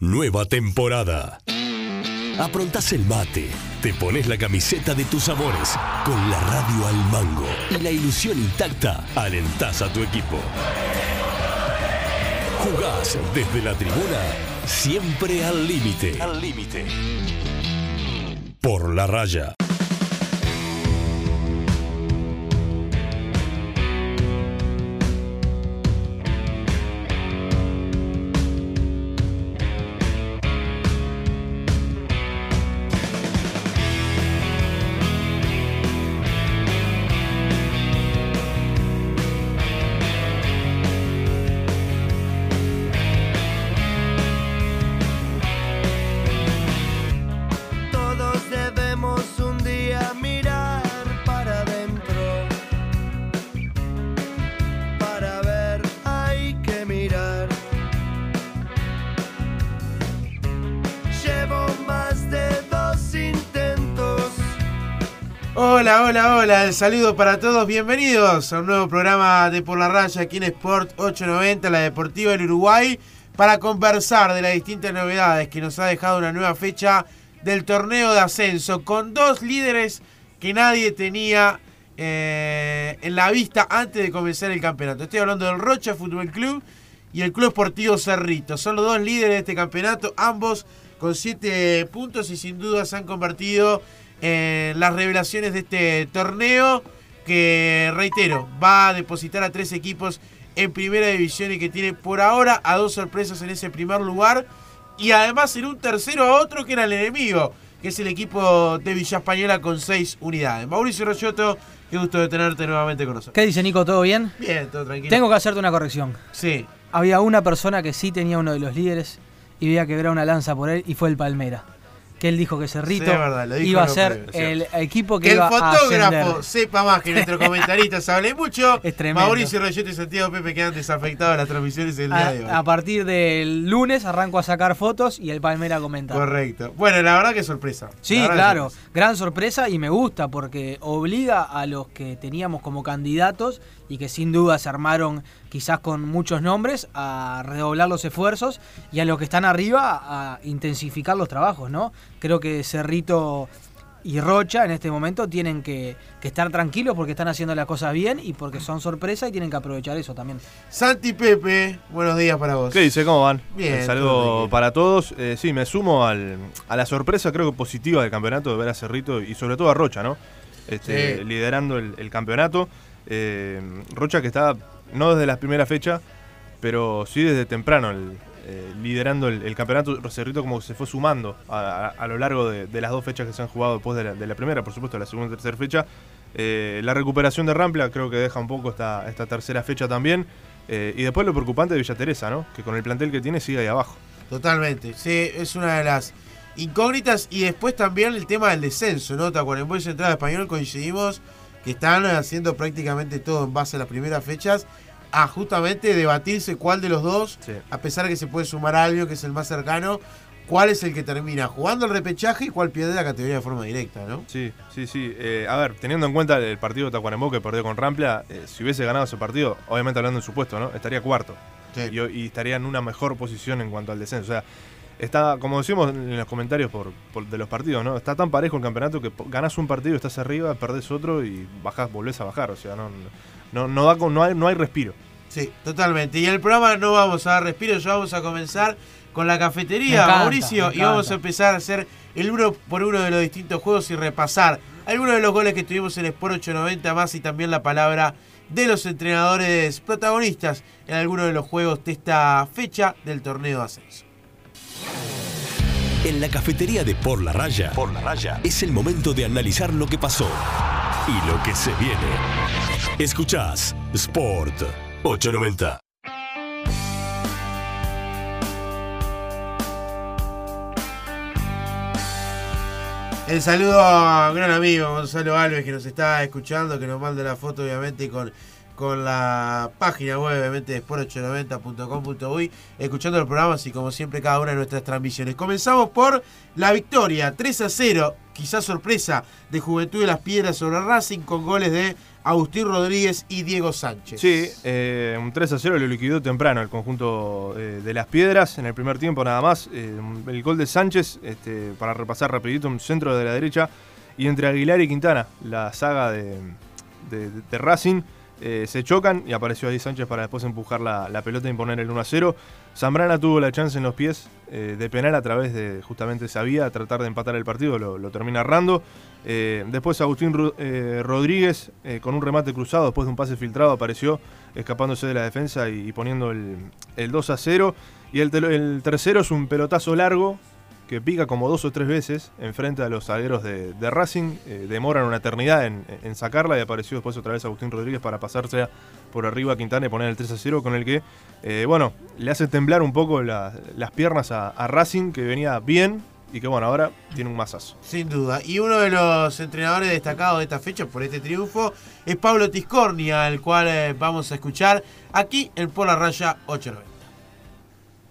Nueva temporada. Aprontás el mate, te pones la camiseta de tus amores, con la radio al mango y la ilusión intacta, alentás a tu equipo. Jugás desde la tribuna, siempre al límite. Al límite. Por la raya. Hola, saludo para todos, bienvenidos a un nuevo programa de Por la Raya aquí en Sport 890, la Deportiva del Uruguay, para conversar de las distintas novedades que nos ha dejado una nueva fecha del torneo de ascenso, con dos líderes que nadie tenía eh, en la vista antes de comenzar el campeonato. Estoy hablando del Rocha Fútbol Club y el Club Sportivo Cerrito. Son los dos líderes de este campeonato, ambos con siete puntos y sin duda se han convertido las revelaciones de este torneo que, reitero, va a depositar a tres equipos en primera división y que tiene por ahora a dos sorpresas en ese primer lugar y además en un tercero a otro que era el enemigo, que es el equipo de Villa Española con seis unidades. Mauricio Royoto, qué gusto de tenerte nuevamente con nosotros. ¿Qué dice Nico? ¿Todo bien? Bien, todo tranquilo. Tengo que hacerte una corrección. Sí. Había una persona que sí tenía uno de los líderes y había quebrar una lanza por él y fue el Palmera. Que él dijo que Cerrito Sí, verdad, iba a ser el equipo que, Que el iba a fotógrafo sepa más que nuestro comentarista sabe mucho. Es tremendo. Mauricio Royoto y Santiago Pepe quedan desafectados de las transmisiones del día de hoy. A, a partir del lunes arranco a sacar fotos y el Palmera comenta. Correcto. Bueno, la verdad que sorpresa. Sí, claro, sorpresa. gran sorpresa y me gusta porque obliga a los que teníamos como candidatos y que sin duda se armaron quizás con muchos nombres a redoblar los esfuerzos y a los que están arriba a intensificar los trabajos, ¿no? Creo que Cerrito y Rocha en este momento tienen que, que estar tranquilos porque están haciendo las cosas bien y porque son sorpresa y tienen que aprovechar eso también. Santi Pepe, buenos días para vos. ¿Qué dice? ¿Cómo van? Bien, Un saludo para todos. Eh, sí, me sumo al- a la sorpresa, creo que positiva del campeonato de ver a Cerrito y sobre todo a Rocha, ¿no? Este, Sí. Liderando el, el campeonato. Eh, Rocha que está, no desde la primera fecha, pero sí desde temprano eh, liderando el, campeonato. Cerrito como se fue sumando a, lo largo de, las dos fechas que se han jugado después de la, de la primera, por supuesto, la segunda y tercera fecha. Eh, la recuperación de Rampla creo que deja un poco esta, esta tercera fecha también. Eh, y después lo preocupante de Villa Teresa, ¿no? Que con el plantel que tiene sigue ahí abajo. Totalmente. Sí, es una de las incógnitas. Y después también el tema del descenso, ¿no? Tacuarembó y Central Español coincidimos que están haciendo prácticamente todo en base a las primeras fechas. A justamente debatirse cuál de los dos, Sí. a pesar de que se puede sumar a Albio, que es el más cercano, cuál es el que termina jugando el repechaje y cuál pierde la categoría de forma directa, ¿no? Sí, sí, sí. Eh, a ver, teniendo en cuenta el partido de Tacuarembó que perdió con Rampla, eh, si hubiese ganado ese partido, obviamente hablando en su puesto, ¿no? Estaría cuarto. Sí. Y, y estaría en una mejor posición en cuanto al descenso. O sea, está, como decimos en los comentarios por, por- de los partidos, ¿no? Está tan parejo el campeonato que ganás un partido, estás arriba, perdés otro y bajás, volvés a bajar. O sea, no, no, no, da con- no, hay, no hay respiro. Sí, totalmente. Y en el programa no vamos a dar respiro, ya vamos a comenzar con la cafetería, encanta, Mauricio, y vamos a empezar a hacer el uno por uno de los distintos juegos y repasar algunos de los goles que tuvimos en Sport 890 más y también la palabra de los entrenadores protagonistas en algunos de los juegos de esta fecha del torneo de ascenso. En la cafetería de Por la Raya, Por la Raya, es el momento de analizar lo que pasó y lo que se viene. Escuchás Sport 890. El saludo a un gran amigo Gonzalo Alves que nos está escuchando, que nos manda la foto obviamente con, con la página web obviamente de sport890.com.uy, escuchando los programas y como siempre cada una de nuestras transmisiones. Comenzamos por la victoria 3 a 0, quizás sorpresa, de Juventud de las Piedras sobre Racing con goles de Agustín Rodríguez y Diego Sánchez. Sí, eh, un 3 a 0 lo liquidó temprano el conjunto eh, de las piedras en el primer tiempo nada más. Eh, el gol de Sánchez, este, para repasar rapidito, un centro de la derecha y entre Aguilar y Quintana, la saga de, de- de Racing. Eh, se chocan y apareció ahí Sánchez para después empujar la, la pelota y imponer el 1 a 0. Zambrana tuvo la chance en los pies eh, de penal a través de justamente Sabía, tratar de empatar el partido, lo, lo termina errando. Eh, después Agustín Rodríguez, con un remate cruzado, después de un pase filtrado, apareció escapándose de la defensa y, y poniendo el, el 2 a 0. Y el, el tercero es un pelotazo largo que pica como dos o tres veces enfrente a los zagueros de, de Racing. eh, demoran una eternidad en, en sacarla y apareció después otra vez Agustín Rodríguez para pasarse por arriba a Quintana y poner el 3 a 0 con el que, eh, bueno, le hace temblar un poco la- las piernas a, a Racing que venía bien y que, bueno, ahora tiene un masazo. Sin duda. Y uno de los entrenadores destacados de esta fecha por este triunfo es Pablo Tiscornia, al cual eh, vamos a escuchar aquí en Por la Raya 890.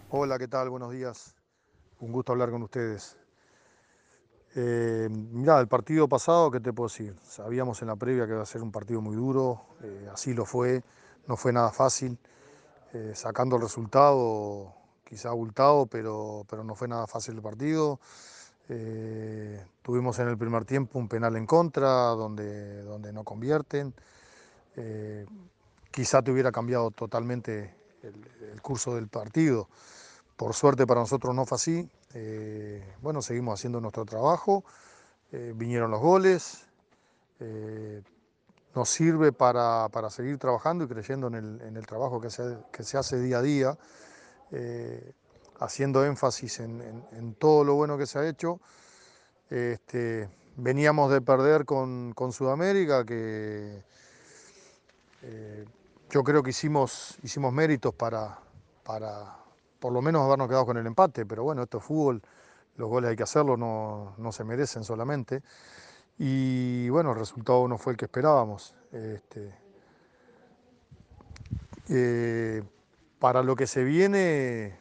Hola, ¿qué tal? Buenos días. Un gusto hablar con ustedes. Eh, el partido pasado, ¿qué te puedo decir? Sabíamos en la previa que iba a ser un partido muy duro, eh, así lo fue, no fue nada fácil. Eh, sacando el resultado, quizá abultado, pero, pero no fue nada fácil el partido. Tuvimos en el primer tiempo un penal en contra, donde, donde no convierten. Quizá te hubiera cambiado totalmente el curso del partido. Por suerte para nosotros no fue así. Eh, bueno, seguimos haciendo nuestro trabajo. eh, vinieron los goles. eh, nos sirve para, para seguir trabajando y creyendo en el, en el trabajo que se, que se hace día a día, haciendo énfasis en, en- en todo lo bueno que se ha hecho. Este, veníamos de perder con, con Sudamérica, que yo creo que hicimos, hicimos méritos para, para por lo menos habernos quedado con el empate, pero bueno, esto es fútbol, los goles hay que hacerlos, no, no se merecen solamente. Y bueno, el resultado no fue el que esperábamos. Este, eh, para lo que se viene,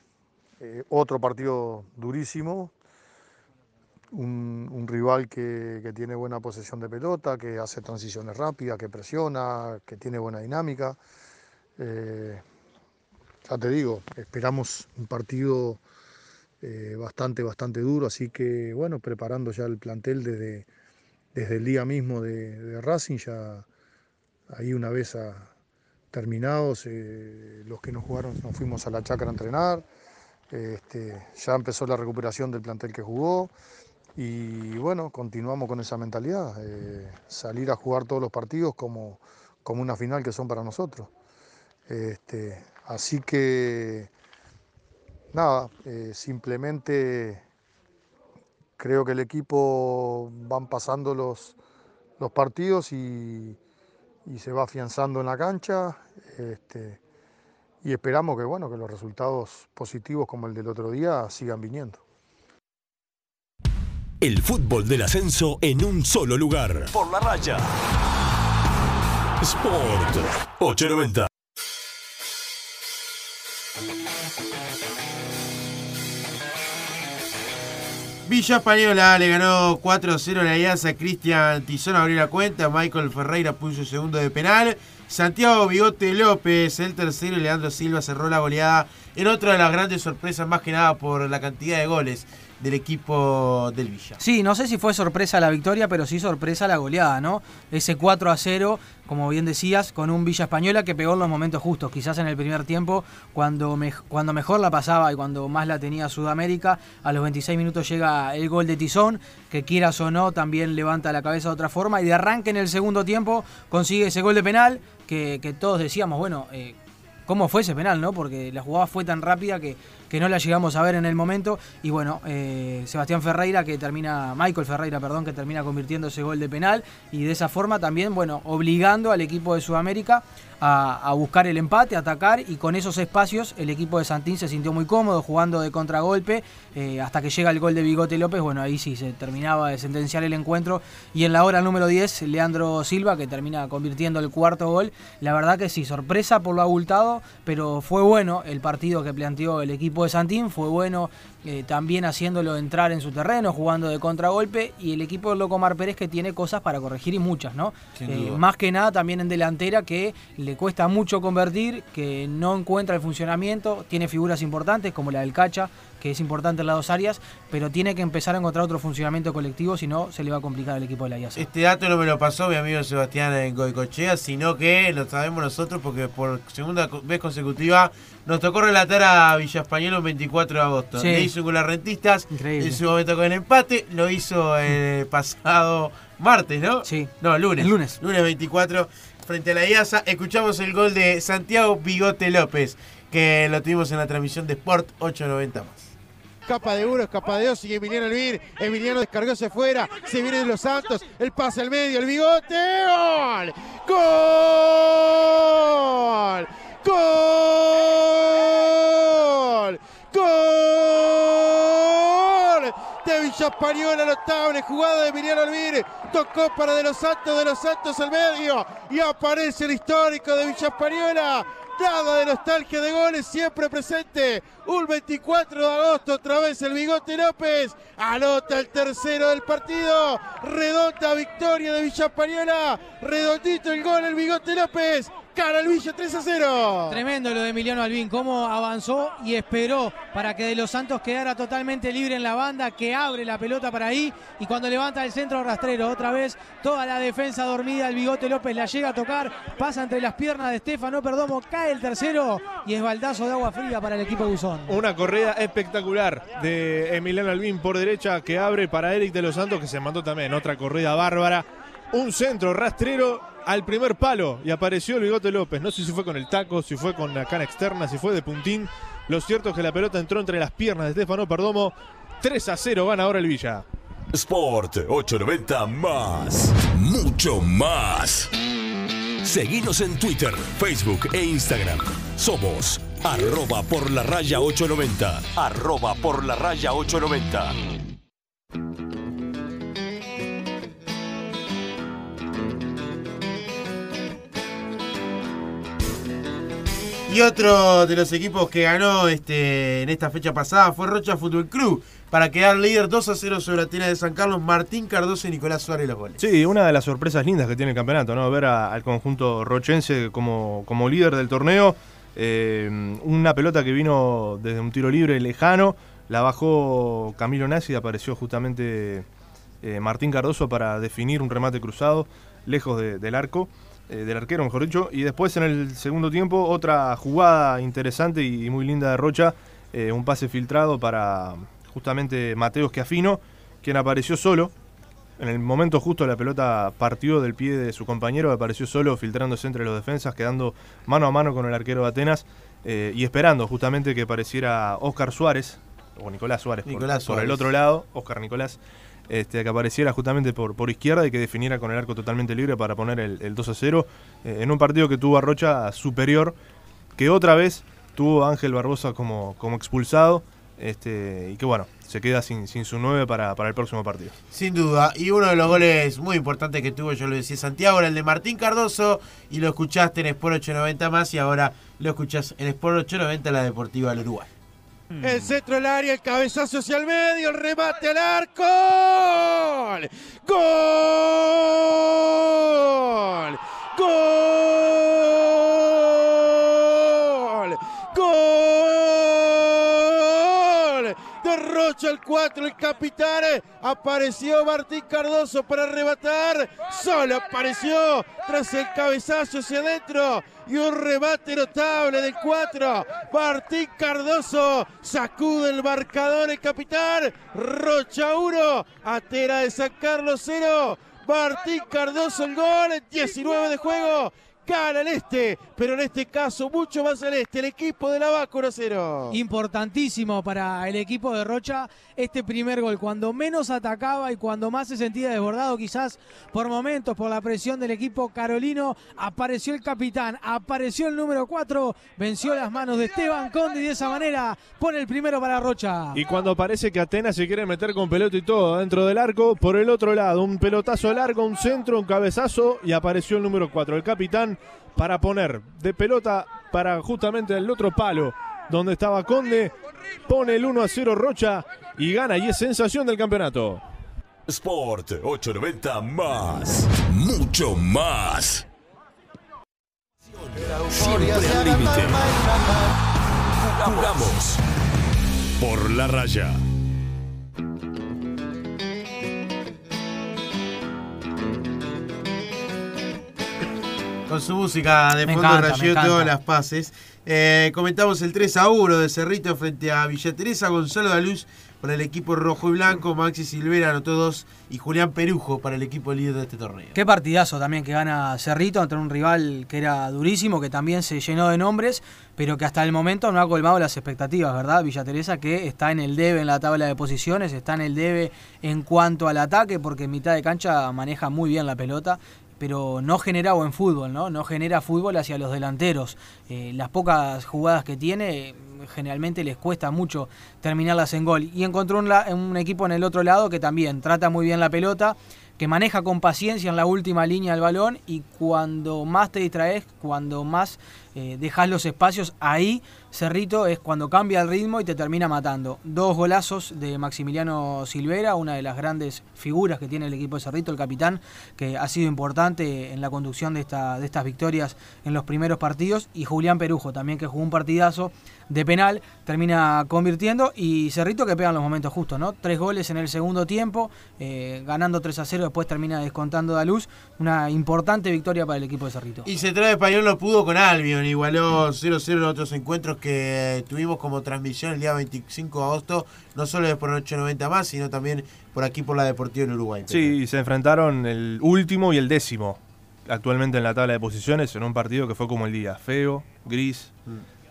eh, otro partido durísimo, un, rival que, que tiene buena posesión de pelota, que hace transiciones rápidas, que presiona, que tiene buena dinámica. Eh, ya te digo, esperamos un partido eh, bastante, bastante duro, así que bueno, preparando ya el plantel desde, desde el día mismo de, Racing, ya ahí una vez terminados, eh, los que no jugaron nos fuimos a la chacra a entrenar, este, ya empezó la recuperación del plantel que jugó y bueno, continuamos con esa mentalidad, eh, salir a jugar todos los partidos como, como una final que son para nosotros. Este, así que nada, eh, simplemente creo que el equipo van pasando los, los partidos y, y se va afianzando en la cancha. Este, y esperamos que, bueno, que los resultados positivos como el del otro día sigan viniendo. El fútbol del ascenso en un solo lugar. Por la raya. Sport 890. Villa Española le ganó 4-0 a la Alianza. Cristian Tizón abrió la cuenta. Michael Ferreira puso segundo de penal. Santiago Bigote López, el tercero. Y Leandro Silva cerró la goleada en otra de las grandes sorpresas, más que nada por la cantidad de goles del equipo del Villa. Sí, no sé si fue sorpresa la victoria, pero sí sorpresa la goleada, ¿no? Ese 4 a 0, como bien decías, con un Villa Española que pegó en los momentos justos. Quizás en el primer tiempo, cuando, cuando mejor la pasaba y cuando más la tenía Sudamérica, a los 26 minutos llega el gol de Tizón, que quieras o no, también levanta la cabeza de otra forma. Y de arranque en el segundo tiempo consigue ese gol de penal, que, que todos decíamos, bueno, eh, cómo fue ese penal, ¿no? Porque la jugada fue tan rápida que, que no la llegamos a ver en el momento. Y bueno, eh, Sebastián Ferreira que termina, Michael Ferreira, perdón, que termina convirtiendo ese gol de penal. Y de esa forma también, bueno, obligando al equipo de Sudamérica a, a buscar el empate, a atacar. Y con esos espacios el equipo de Santín se sintió muy cómodo jugando de contragolpe. eh, hasta que llega el gol de Bigote López, bueno, ahí sí se terminaba de sentenciar el encuentro. Y en la hora número 10, Leandro Silva, que termina convirtiendo el cuarto gol. La verdad que sí, sorpresa por lo abultado, pero fue bueno el partido que planteó el equipo de Santín, fue bueno eh, también haciéndolo entrar en su terreno, jugando de contragolpe, y el equipo del Locomar Pérez que tiene cosas para corregir y muchas, ¿no? Eh, más que nada también en delantera que le cuesta mucho convertir, que no encuentra el funcionamiento, tiene figuras importantes como la del Cacha, que es importante en las dos áreas, pero tiene que empezar a encontrar otro funcionamiento colectivo, si no se le va a complicar al equipo de la IASA. Este dato no me lo pasó mi amigo Sebastián en Goicochea, sino que lo sabemos nosotros porque por segunda vez consecutiva nos tocó relatar a Villa Español el 24 de agosto. Sí. Le hizo con las rentistas, Increíble. en su momento con el empate, lo hizo el pasado martes, ¿no? Sí. No, lunes. El lunes. Lunes 24 frente a la IASA. Escuchamos el gol de Santiago Bigote López, que lo tuvimos en la transmisión de Sport 890 más. Escapa de uno, escapa de dos, sigue Emiliano Elvir. Emiliano descargó hacia afuera. Se viene de los Santos. El pase al medio, el bigote. ¡Gol! ¡Gol! ¡Gol! ¡Gol! De Villa Española, notable jugada de Emiliano Elvir. Tocó para De los Santos, De los Santos al medio. Y aparece el histórico de Villa. Nada de nostalgia de goles, siempre presente. Un 24 de agosto, otra vez el Bigote López. Anota el tercero del partido. Redonda victoria de Villa Española. Redondito el gol el Bigote López. Cara el Villa 3 a 0. Tremendo lo de Emiliano Albín, cómo avanzó y esperó para que De Los Santos quedara totalmente libre en la banda, que abre la pelota para ahí y cuando levanta el centro rastrero otra vez, toda la defensa dormida, el bigote López la llega a tocar, pasa entre las piernas de Estefano Perdomo, cae el tercero y es baldazo de agua fría para el equipo Buzón. Una corrida espectacular de Emiliano Albín por derecha que abre para Eric de los Santos que se mandó también otra corrida bárbara. Un centro rastrero al primer palo y apareció el bigote López. No sé si fue con el taco, si fue con la cana externa, si fue de puntín. Lo cierto es que la pelota entró entre las piernas de Stefano Perdomo. 3 a 0 van ahora el Villa. Sport 890 más. Mucho más. Seguinos en Twitter, Facebook e Instagram. Somos arroba por la raya 890. Arroba por la raya 890. Y otro de los equipos que ganó este, en esta fecha pasada fue Rocha Fútbol Club para quedar líder 2 a 0 sobre Atenas de San Carlos, Martín Cardoso y Nicolás Suárez los goles. Sí, una de las sorpresas lindas que tiene el campeonato, ¿no? Ver al conjunto rochense como, como líder del torneo. Eh, una pelota que vino desde un tiro libre lejano, la bajó Camilo Nassi y apareció justamente eh, Martín Cardoso para definir un remate cruzado lejos de- del arco, eh, del arquero mejor dicho. Y después en el segundo tiempo otra jugada interesante y, muy linda de Rocha, eh, un pase filtrado para justamente Mateos Schiaffino, quien apareció solo, en el momento justo la pelota partió del pie de su compañero, apareció solo filtrándose entre los defensas, quedando mano a mano con el arquero de Atenas eh, y esperando justamente que apareciera Oscar Suárez, o Nicolás Suárez, por- Nicolás por, el Suárez. otro lado, Oscar Nicolás, este, que apareciera justamente por, por izquierda y que definiera con el arco totalmente libre para poner el, el 2 a 0 eh, en un partido que tuvo a Rocha superior, que otra vez tuvo a Ángel Barbosa como, como expulsado. Este, y que bueno, se queda sin, sin su 9 para, para el próximo partido. Sin duda. Y uno de los goles muy importantes que tuvo, yo lo decía Santiago, era el de Martín Cardoso. Y lo escuchaste en Sport 890 más. Y ahora lo escuchás en Sport 890, la Deportiva del Uruguay. El centro del área, el cabezazo hacia el medio, el remate al arco. ¡Gol! ¡Gol! ¡Gol! ¡Gol! Derrocha el 4, el capitán. Apareció Martín Cardoso para arrebatar. Solo apareció tras el cabezazo hacia adentro. Y un remate notable del 4. Martín Cardoso sacude el marcador el capitán. Rocha 1. Atera de San Carlos 0. Martín Cardoso el gol. 19 de juego. Gana el este, pero en este caso mucho más el este, el equipo de la Vaca 1 0. Importantísimo para el equipo de Rocha este primer gol. Cuando menos atacaba y cuando más se sentía desbordado, quizás por momentos, por la presión del equipo carolino, apareció el capitán, apareció el número 4, venció las manos de Esteban Conde y de esa manera pone el primero para Rocha. Y cuando parece que Atenas se quiere meter con pelota y todo dentro del arco, por el otro lado, un pelotazo largo, un centro, un cabezazo y apareció el número 4, el capitán, para poner de pelota para justamente el otro palo donde estaba Conde. Pone el 1 a 0 Rocha y gana y es sensación del campeonato. Sport 890 más. Mucho más. Siempre al límite. Jugamos por la raya. Con su música de Me fondo rayó las pases. Eh, comentamos el 3 a 1 de Cerrito frente a Villa Teresa. Gonzalo Daluz para el equipo rojo y blanco. Maxi Silvera anotó dos. Y Julián Perujo para el equipo líder de este torneo. Qué partidazo también que gana Cerrito ante un rival que era durísimo, que también se llenó de nombres, pero que hasta el momento no ha colmado las expectativas, ¿verdad? Villa Teresa que está en el debe en la tabla de posiciones, está en el debe en cuanto al ataque, porque en mitad de cancha maneja muy bien la pelota pero no genera buen fútbol, ¿no? No genera fútbol hacia los delanteros. Eh, las pocas jugadas que tiene, generalmente les cuesta mucho terminarlas en gol. Y encontró un, equipo en el otro lado que también trata muy bien la pelota, que maneja con paciencia en la última línea el balón y cuando más te distraes, cuando más eh, dejas los espacios, ahí Cerrito es cuando cambia el ritmo y te termina matando. Dos golazos de Maximiliano Silvera, una de las grandes figuras que tiene el equipo de Cerrito, el capitán, que ha sido importante en la conducción de, esta, de estas victorias en los primeros partidos, y Julián Perujo también, que jugó un partidazo de penal, termina convirtiendo, y Cerrito que pega en los momentos justos, ¿no? Tres goles en el segundo tiempo, eh, ganando 3 a 0, después termina descontando da luz, una importante victoria para el equipo de Cerrito. Y Central Español lo pudo con Albion, igualó 0-0 en otros encuentros que tuvimos como transmisión el día 25 de agosto, no solo de por 890 más, sino también por aquí por la Deportiva en Uruguay. Sí, se enfrentaron el último y el décimo actualmente en la tabla de posiciones en un partido que fue como el día, feo, gris,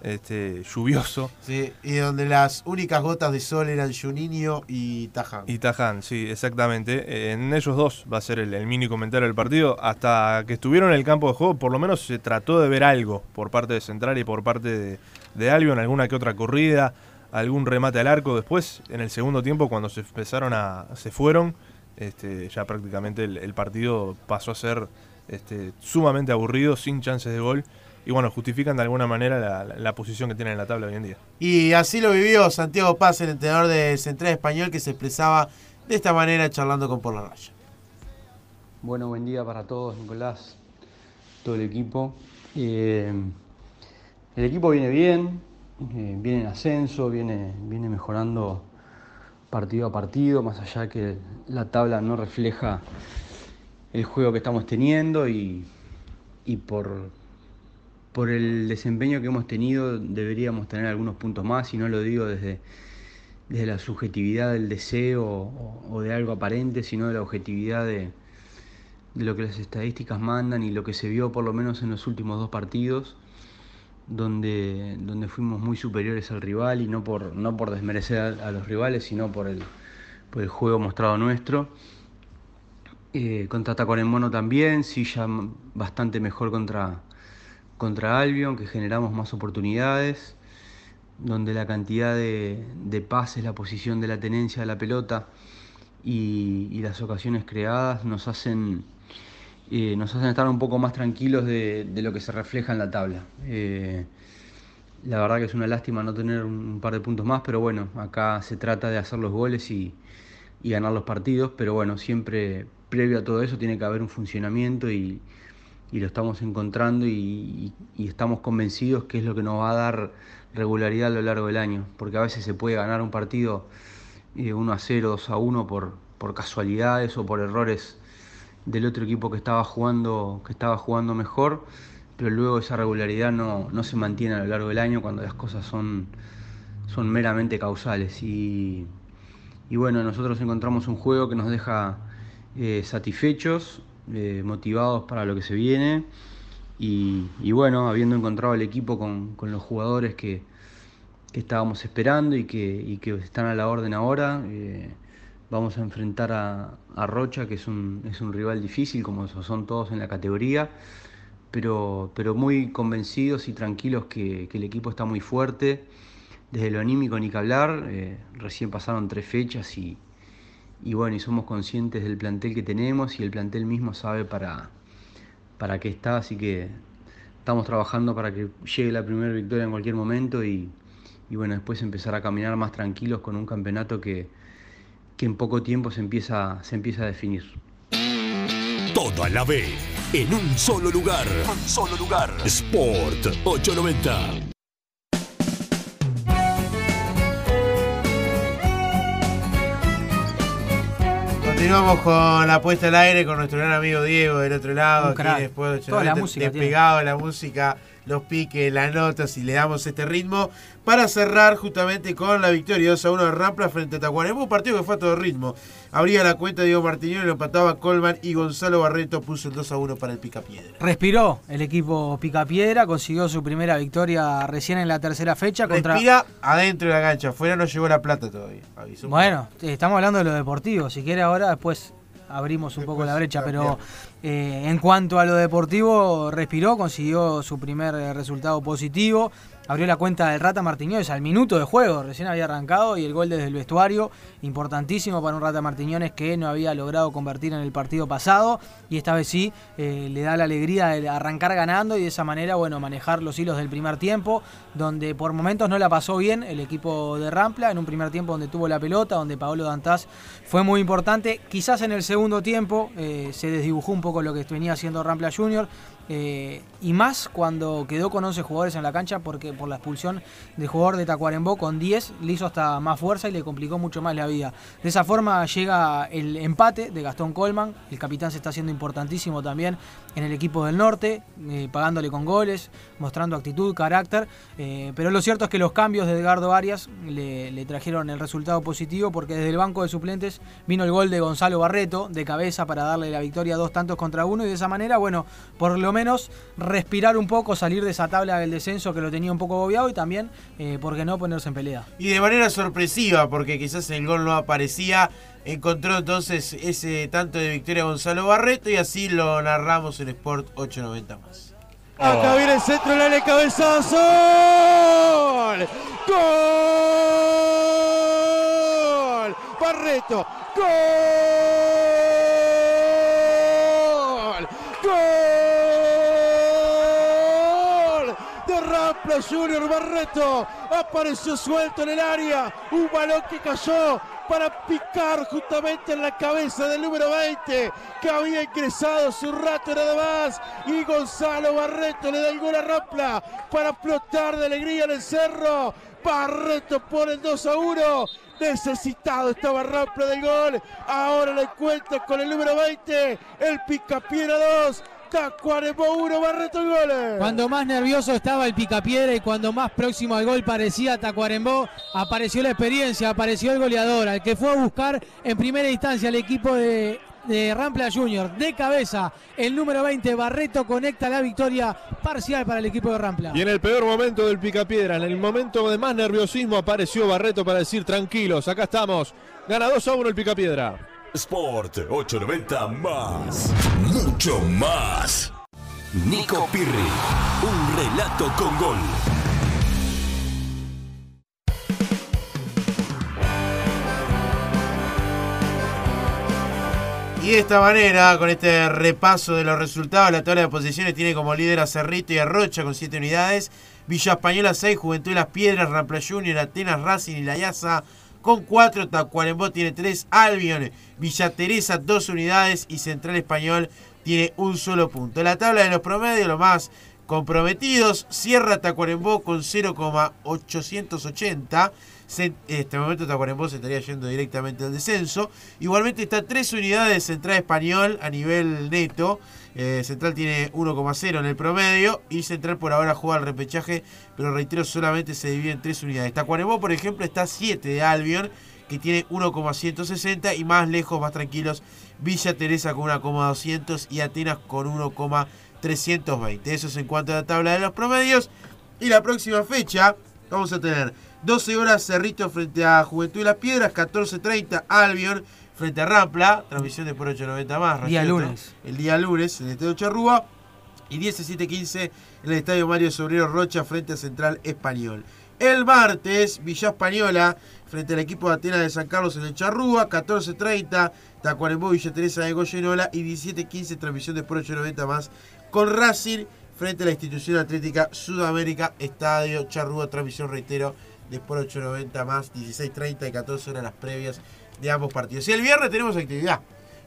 este, lluvioso. Sí, y donde las únicas gotas de sol eran Juninho y Taján. Y Taján, sí, exactamente. En ellos dos va a ser el, el mini comentario del partido. Hasta que estuvieron en el campo de juego, por lo menos se trató de ver algo por parte de Central y por parte de, de Albion, alguna que otra corrida, algún remate al arco. Después, en el segundo tiempo, cuando se empezaron a. se fueron, este, ya prácticamente el, el partido pasó a ser este, sumamente aburrido, sin chances de gol. Y bueno, justifican de alguna manera la, la- la posición que tienen en la tabla hoy en día. Y así lo vivió Santiago Paz, el entrenador de Central Español, que se expresaba de esta manera charlando con Por la Raya. Bueno, buen día para todos, Nicolás, todo el equipo. Eh, el equipo viene bien, eh, viene en ascenso, viene, viene mejorando partido a partido, más allá que la tabla no refleja el juego que estamos teniendo y, y por, por el desempeño que hemos tenido deberíamos tener algunos puntos más, y no lo digo desde, desde la subjetividad del deseo o, de algo aparente, sino de la objetividad de, lo que las estadísticas mandan y lo que se vio por lo menos en los últimos dos partidos, donde, donde fuimos muy superiores al rival y no por, no por desmerecer a, los rivales, sino por el, por el juego mostrado nuestro. Eh, contra Tacuarembó también, sí ya bastante mejor contra, contra Albion, que generamos más oportunidades, donde la cantidad de, de pases, la posición de la tenencia de la pelota y, las ocasiones creadas nos hacen, eh, nos hacen estar un poco más tranquilos de, lo que se refleja en la tabla. Eh, la verdad que es una lástima no tener un, un par de puntos más, pero bueno, acá se trata de hacer los goles y, y ganar los partidos, pero bueno, siempre previo a todo eso tiene que haber un funcionamiento y, y lo estamos encontrando y, estamos convencidos que es lo que nos va a dar regularidad a lo largo del año, porque a veces se puede ganar un partido eh, 1 a 0, 2 a 1 por, por casualidades o por errores del otro equipo que estaba jugando, que estaba jugando mejor, pero luego esa regularidad no, no se mantiene a lo largo del año cuando las cosas son, son meramente causales. Y, y bueno, nosotros encontramos un juego que nos deja eh, satisfechos, eh, motivados para lo que se viene. Y, bueno, habiendo encontrado el equipo con, con los jugadores que, que estábamos esperando y que, y que están a la orden ahora, eh, vamos a enfrentar a, a Rocha, que es un, es un rival difícil, como son todos en la categoría, pero, pero muy convencidos y tranquilos que, que el equipo está muy fuerte. Desde lo anímico ni que hablar, eh, recién pasaron tres fechas y, y bueno, y somos conscientes del plantel que tenemos y el plantel mismo sabe para, para qué está, así que estamos trabajando para que llegue la primera victoria en cualquier momento y, y bueno, después empezar a caminar más tranquilos con un campeonato que, que en poco tiempo se empieza, se empieza a definir. Todo la B, en un solo lugar. Un solo lugar. Sport 890. Continuamos con la puesta al aire con nuestro gran amigo Diego del otro lado. Aquí después tiene. despegado la música, los piques, las notas y le damos este ritmo para cerrar justamente con la victoria 2 a 1 de Rampla frente a Tacuarembó. Un partido que fue a todo ritmo. Abría la cuenta Diego Martínez, lo empataba Colman y Gonzalo Barreto puso el 2 a 1 para el Picapiedra. Respiró el equipo Picapiedra, consiguió su primera victoria recién en la tercera fecha contra. Respira adentro de la cancha, afuera no llegó la plata todavía. aviso. Bueno, estamos hablando de lo deportivo. Si quiere ahora después abrimos un poco la brecha, pero eh, en cuanto a lo deportivo, respiró, consiguió su primer eh, resultado positivo. Abrió la cuenta del Rata Martiñones al minuto de juego, recién había arrancado y el gol desde el vestuario, importantísimo para un Rata Martiñones que no había logrado convertir en el partido pasado. Y esta vez sí eh, le da la alegría de arrancar ganando y de esa manera, bueno, manejar los hilos del primer tiempo, donde por momentos no la pasó bien el equipo de Rampla, en un primer tiempo donde tuvo la pelota, donde Paolo Dantás fue muy importante, quizás en el segundo tiempo eh, se desdibujó un poco lo que venía haciendo Rampla Junior, eh, y más cuando quedó con 11 jugadores en la cancha porque por la expulsión del jugador de Tacuarembó con 10 le hizo hasta más fuerza y le complicó mucho más la vida. De esa forma llega el empate de Gastón Colman, el capitán se está haciendo importantísimo también en el equipo del norte, eh, pagándole con goles, mostrando actitud, carácter, eh, pero lo cierto es que los cambios de Edgardo Arias le, le trajeron el resultado positivo porque desde el banco de suplentes vino el gol de Gonzalo Barreto de cabeza para darle la victoria dos tantos contra uno y de esa manera, bueno, por lo menos respirar un poco, salir de esa tabla del descenso que lo tenía un poco bobeado y también, eh, ¿por qué no ponerse en pelea? Y de manera sorpresiva, porque quizás el gol no aparecía, encontró entonces ese tanto de victoria Gonzalo Barreto y así lo narramos en Sport 890 más. Acá viene el centro, el cabezazo. ¡Gol! ¡Gol! Barreto. ¡Gol! ¡Gol! Junior Barreto. Apareció suelto en el área. Un balón que cayó para picar justamente en la cabeza del número 20 que había ingresado un rato nada más y Gonzalo Barreto le da el gol a Rampla para explotar de alegría en el cerro Barreto pone el 2 a 1 necesitado estaba Rampla del gol ahora le cuenta con el número 20 el Picapiedra 2 Tacuarembó 1 Barreto el gol Cuando más nervioso estaba el Picapiedra y cuando más próximo al gol parecía Tacuarembó, apareció la experiencia, apareció el goleador, al que fue a buscar en primera instancia el equipo de, de Rampla Junior. De cabeza, el número 20, Barreto, conecta la victoria parcial para el equipo de Rampla. Y en el peor momento del Picapiedra, en el momento de más nerviosismo, apareció Barreto para decir tranquilos, acá estamos. Gana 2 a 1 el Picapiedra. Sport 890 más. Mucho más. Nico Pirri. Un relato con gol. Y de esta manera, con este repaso de los resultados, la tabla de posiciones tiene como líder a Cerrito y a Rocha con 7 unidades. Villa Española 6, Juventud de las Piedras, Rampla Junior, Atenas, Racing y La Yasa con 4. Tacuarembó tiene 3, Albion, Villa Teresa 2 unidades y Central Español tiene un solo punto. La tabla de los promedios, los más comprometidos, Sierra Tacuarembó con 0,880. Se- En este momento Tacuarembó se estaría yendo directamente al descenso. Igualmente está 3 unidades Central Español a nivel neto. Eh, Central tiene 1,0 en el promedio y Central por ahora juega al repechaje, pero reitero, solamente se divide en 3 unidades. Tacuarembó, por ejemplo, está 7 de Albion, que tiene 1,160 y más lejos, más tranquilos, Villa Teresa con 1,200 y Atenas con 1,320. Eso es en cuanto a la tabla de los promedios. Y la próxima fecha vamos a tener 12 horas Cerrito frente a Juventud de las Piedras, 14.30 Albion frente a Rampla, transmisión de por 890 más. Día Rayito, lunes. El día lunes en el Estadio Charrúa. Y 17.15 en el Estadio Mario Sobrero Rocha frente a Central Español. El martes, Villa Española frente al equipo de Atenas de San Carlos en el Charrúa, 14.30, Tacuarembó, Villa Teresa de Goyenola y 17.15 transmisión de por 890 más con Racing frente a la institución atlética Sudamérica, Estadio Charrúa, transmisión reitero de Sport 890 más 16.30 y 14 horas las previas de ambos partidos. Y el viernes tenemos actividad.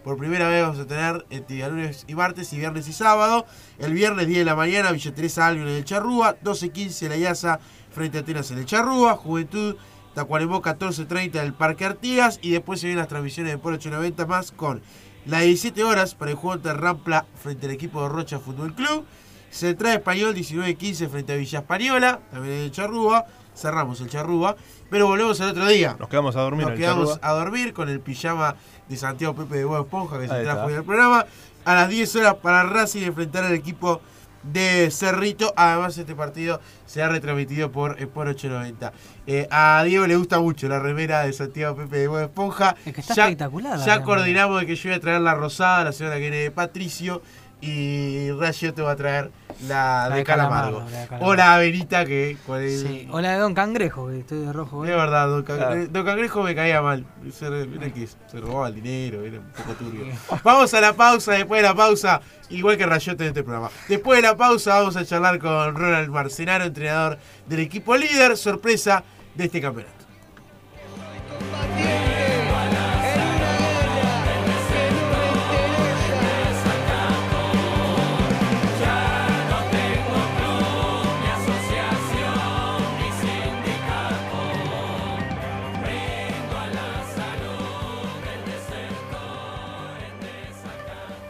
Por primera vez vamos a tener actividad lunes y martes y viernes y sábado. El viernes 10 de la mañana, Villa Albion en el Charrúa, 12.15 La Yaza frente a Atenas en el Charrúa, Juventud Tacuarembó 14.30 en el Parque Artigas y después se vienen las transmisiones de Sport 890 más con las 17 horas para el juego ante Rampla frente al equipo de Rocha Fútbol Club. Central Español 19-15 frente a Villa Española, también en el Charrúa. Cerramos el Charrúa, pero volvemos al otro día. Nos quedamos a dormir Nos en el quedamos Charrúa. a dormir con el pijama de Santiago Pepe de Huevo Esponja que se trajo hoy al programa. A las 10 horas para Racing enfrentar al equipo de Cerrito. Además, este partido se ha retransmitido por Sport 890. Eh, a Diego le gusta mucho la remera de Santiago Pepe de Huevo Esponja. Es que está ya, espectacular la Ya coordinamos de que yo voy a traer la rosada, la semana que viene de Patricio. Y Rayo te va a traer la, La de de Calamardo. Calamardo, la de Calamardo. O la Avenita que el- Sí. O la de Don Cangrejo, que estoy de rojo. de ¿eh? verdad, Don, Cangre- Claro. Don Cangrejo me caía mal. Se, era que se robaba el dinero, era un poco turbio. Vamos a la pausa, después de la pausa, igual que Rayote en este programa. Después de la pausa vamos a charlar con Ronald Marcenaro, entrenador del equipo líder, sorpresa de este campeonato.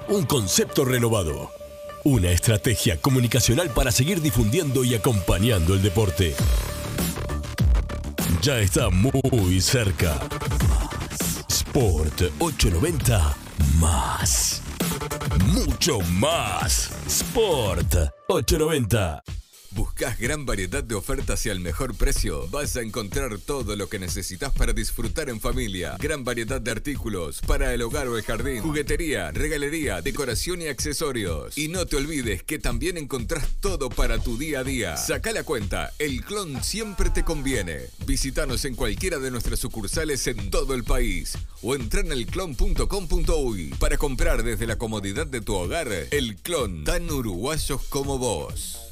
Un concepto renovado. Una estrategia comunicacional para seguir difundiendo y acompañando el deporte. Ya está muy cerca. Sport 890 más. Mucho más. Sport 890. ¿Buscas gran variedad de ofertas y al mejor precio? Vas a encontrar todo lo que necesitas para disfrutar en familia. Gran variedad de artículos para el hogar o el jardín, juguetería, regalería, decoración y accesorios. Y no te olvides que también encontrás todo para tu día a día. Saca la cuenta, el clon siempre te conviene. Visítanos en cualquiera de nuestras sucursales en todo el país o entra en elclon.com.uy para comprar desde la comodidad de tu hogar el clon tan uruguayos como vos.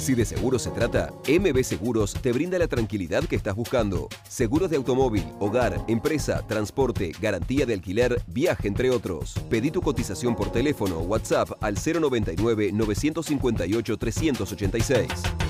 Si de seguro se trata, MB Seguros te brinda la tranquilidad que estás buscando. Seguros de automóvil, hogar, empresa, transporte, garantía de alquiler, viaje, entre otros. Pedí tu cotización por teléfono o WhatsApp al 099-958-386.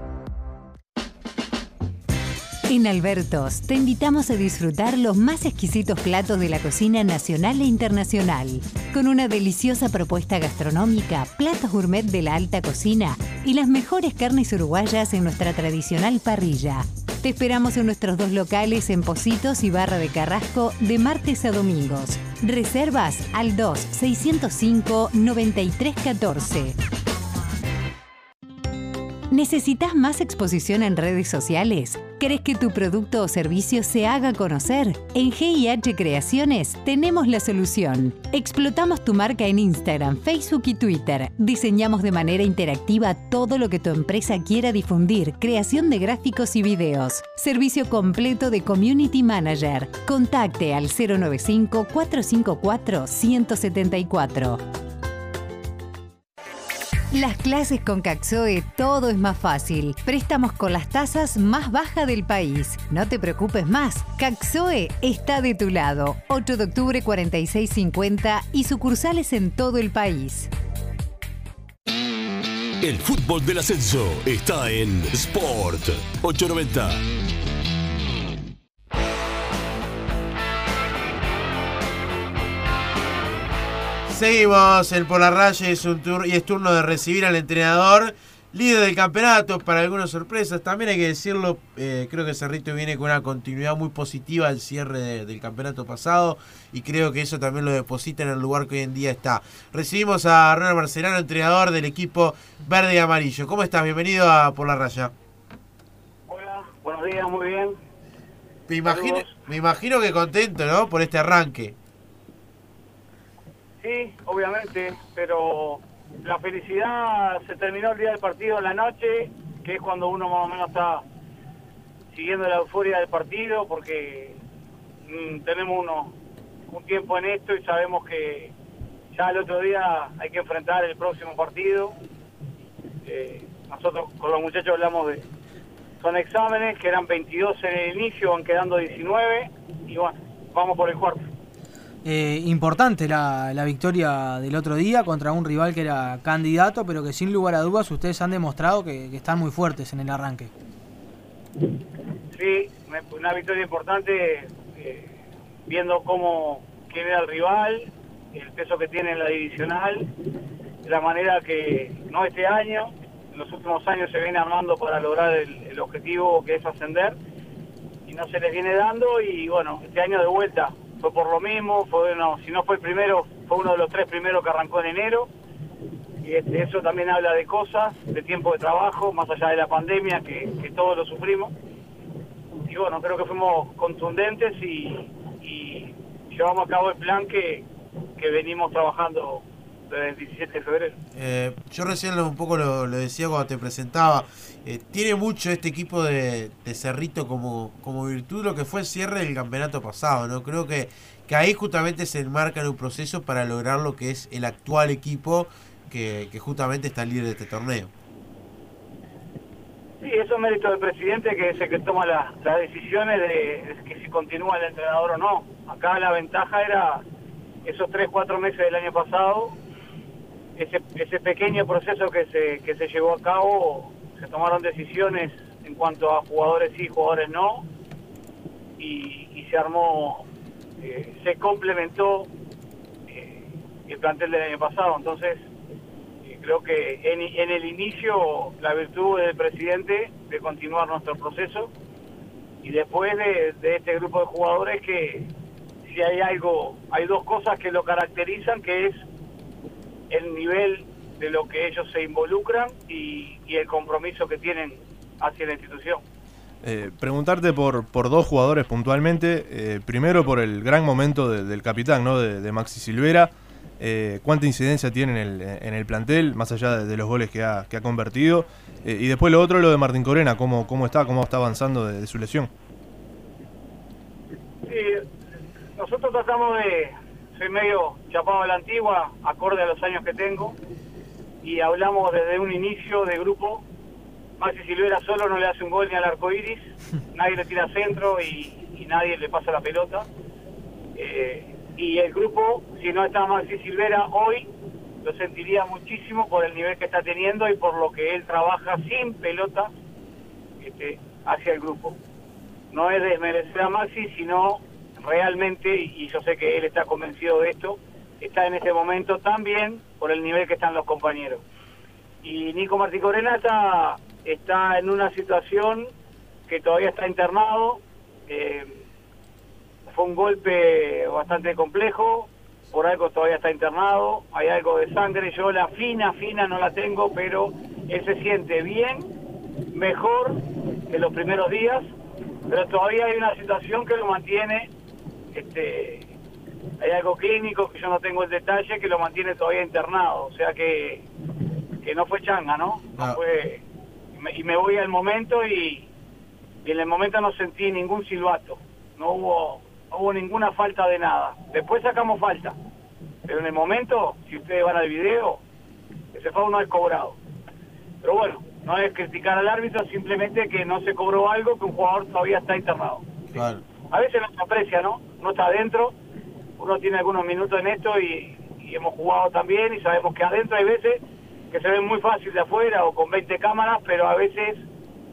En Albertos te invitamos a disfrutar los más exquisitos platos de la cocina nacional e internacional, con una deliciosa propuesta gastronómica, platos gourmet de la alta cocina y las mejores carnes uruguayas en nuestra tradicional parrilla. Te esperamos en nuestros dos locales en Positos y Barra de Carrasco de martes a domingos. Reservas al 2-605-9314. ¿Necesitas más exposición en redes sociales? ¿Crees que tu producto o servicio se haga conocer? En GIH Creaciones tenemos la solución. Explotamos tu marca en Instagram, Facebook y Twitter. Diseñamos de manera interactiva todo lo que tu empresa quiera difundir, creación de gráficos y videos. Servicio completo de Community Manager. Contacte al 095 454 174. Las clases con Caxoe todo es más fácil. Préstamos con las tasas más bajas del país. No te preocupes más. Caxoe está de tu lado. 8 de octubre 4650 y sucursales en todo el país. El fútbol del ascenso está en Sport 890. Seguimos en Por la Raya y es, un tur- y es turno de recibir al entrenador, líder del campeonato, para algunas sorpresas. También hay que decirlo, eh, creo que Cerrito viene con una continuidad muy positiva al cierre de- del campeonato pasado y creo que eso también lo deposita en el lugar que hoy en día está. Recibimos a Ronald Marcelano, entrenador del equipo verde y amarillo. ¿Cómo estás? Bienvenido a Por la Raya. Buenos días, muy bien. Me imagino, me imagino que contento, ¿no? Por este arranque. Sí, obviamente, pero la felicidad se terminó el día del partido en la noche, que es cuando uno más o menos está siguiendo la euforia del partido, porque mm, tenemos uno, un tiempo en esto y sabemos que ya el otro día hay que enfrentar el próximo partido. Eh, nosotros con los muchachos hablamos de... Son exámenes que eran 22 en el inicio, van quedando 19 y bueno, vamos por el cuarto. Eh, importante la, la victoria del otro día contra un rival que era candidato, pero que sin lugar a dudas ustedes han demostrado que, están muy fuertes en el arranque. Sí, una victoria importante, eh, viendo cómo quién el rival, el peso que tiene en la divisional, la manera que, no este año, en los últimos años se viene armando para lograr el objetivo que es ascender, y no se les viene dando, y bueno, este año de vuelta fue por lo mismo, fue uno, si no fue el primero, fue uno de los tres primeros que arrancó en enero, y este, eso también habla de cosas, de tiempo de trabajo, más allá de la pandemia, que, todos lo sufrimos. Y bueno, creo que fuimos contundentes y, y llevamos a cabo el plan que, que venimos trabajando el 17 de febrero. Eh, yo recién lo- un poco lo, lo decía cuando te presentaba. eh, tiene mucho este equipo de, de Cerrito como, como virtud lo que fue el cierre del campeonato pasado, ¿no? Creo que, que ahí justamente se enmarca en un proceso para lograr lo que es el actual equipo que, que justamente está líder de este torneo. Sí, eso es mérito del presidente que es el que toma la- las decisiones de, de que si continúa el entrenador o no. Acá la ventaja era esos tres, cuatro meses del año pasado, ese, pequeño proceso que se, que se llevó a cabo, se tomaron decisiones en cuanto a jugadores sí, jugadores no, y, y se armó, eh, se complementó eh, el plantel del año pasado. Entonces, eh, creo que en, en el inicio la virtud del presidente de continuar nuestro proceso y después de, de este grupo de jugadores que si hay algo, hay dos cosas que lo caracterizan, que es el nivel de lo que ellos se involucran y, y el compromiso que tienen hacia la institución. Eh, preguntarte por, por dos jugadores puntualmente. Eh, primero por el gran momento de- del capitán, ¿no? De, de Maxi Silvera. Eh, ¿Cuánta incidencia tiene en el, en el plantel, más allá de, de los goles que ha, que ha convertido? Eh, y después lo otro, lo de Martín Corena, ¿cómo, cómo está, cómo está avanzando de, de su lesión? Sí, nosotros tratamos de, soy medio chapado a la antigua, acorde a los años que tengo, y hablamos desde un inicio de grupo. Maxi Silvera solo no le hace un gol ni al arco iris, nadie le tira centro y, y nadie le pasa la pelota. Eh, y el grupo, si no está Maxi Silvera hoy, lo sentiría muchísimo por el nivel que está teniendo y por lo que él trabaja sin pelota este, hacia el grupo no es desmerecer a Maxi, sino realmente, y yo sé que él está convencido de esto, está en este momento también por el nivel que están los compañeros. Y Nico Martí Corena está, está en una situación que todavía está internado, eh, fue un golpe bastante complejo, por algo todavía está internado, hay algo de sangre, yo la fina, fina no la tengo, pero él se siente bien, mejor que los primeros días, pero todavía hay una situación que lo mantiene, este, hay algo clínico que yo no tengo el detalle, que lo mantiene todavía internado, o sea que, que no fue changa, ¿no? No Ah. fue, y me- y me voy al momento y, y en el momento no sentí ningún silbato, no hubo, no hubo ninguna falta de nada. Después sacamos falta, pero en el momento, si ustedes van al video, ese foul no es cobrado. Pero bueno, no es criticar al árbitro, simplemente que no se cobró algo que un jugador todavía está internado. Claro. A veces no se aprecia, ¿no? Uno está adentro, uno tiene algunos minutos en esto y, y hemos jugado también y sabemos que adentro hay veces que se ven muy fácil de afuera o con 20 cámaras, pero a veces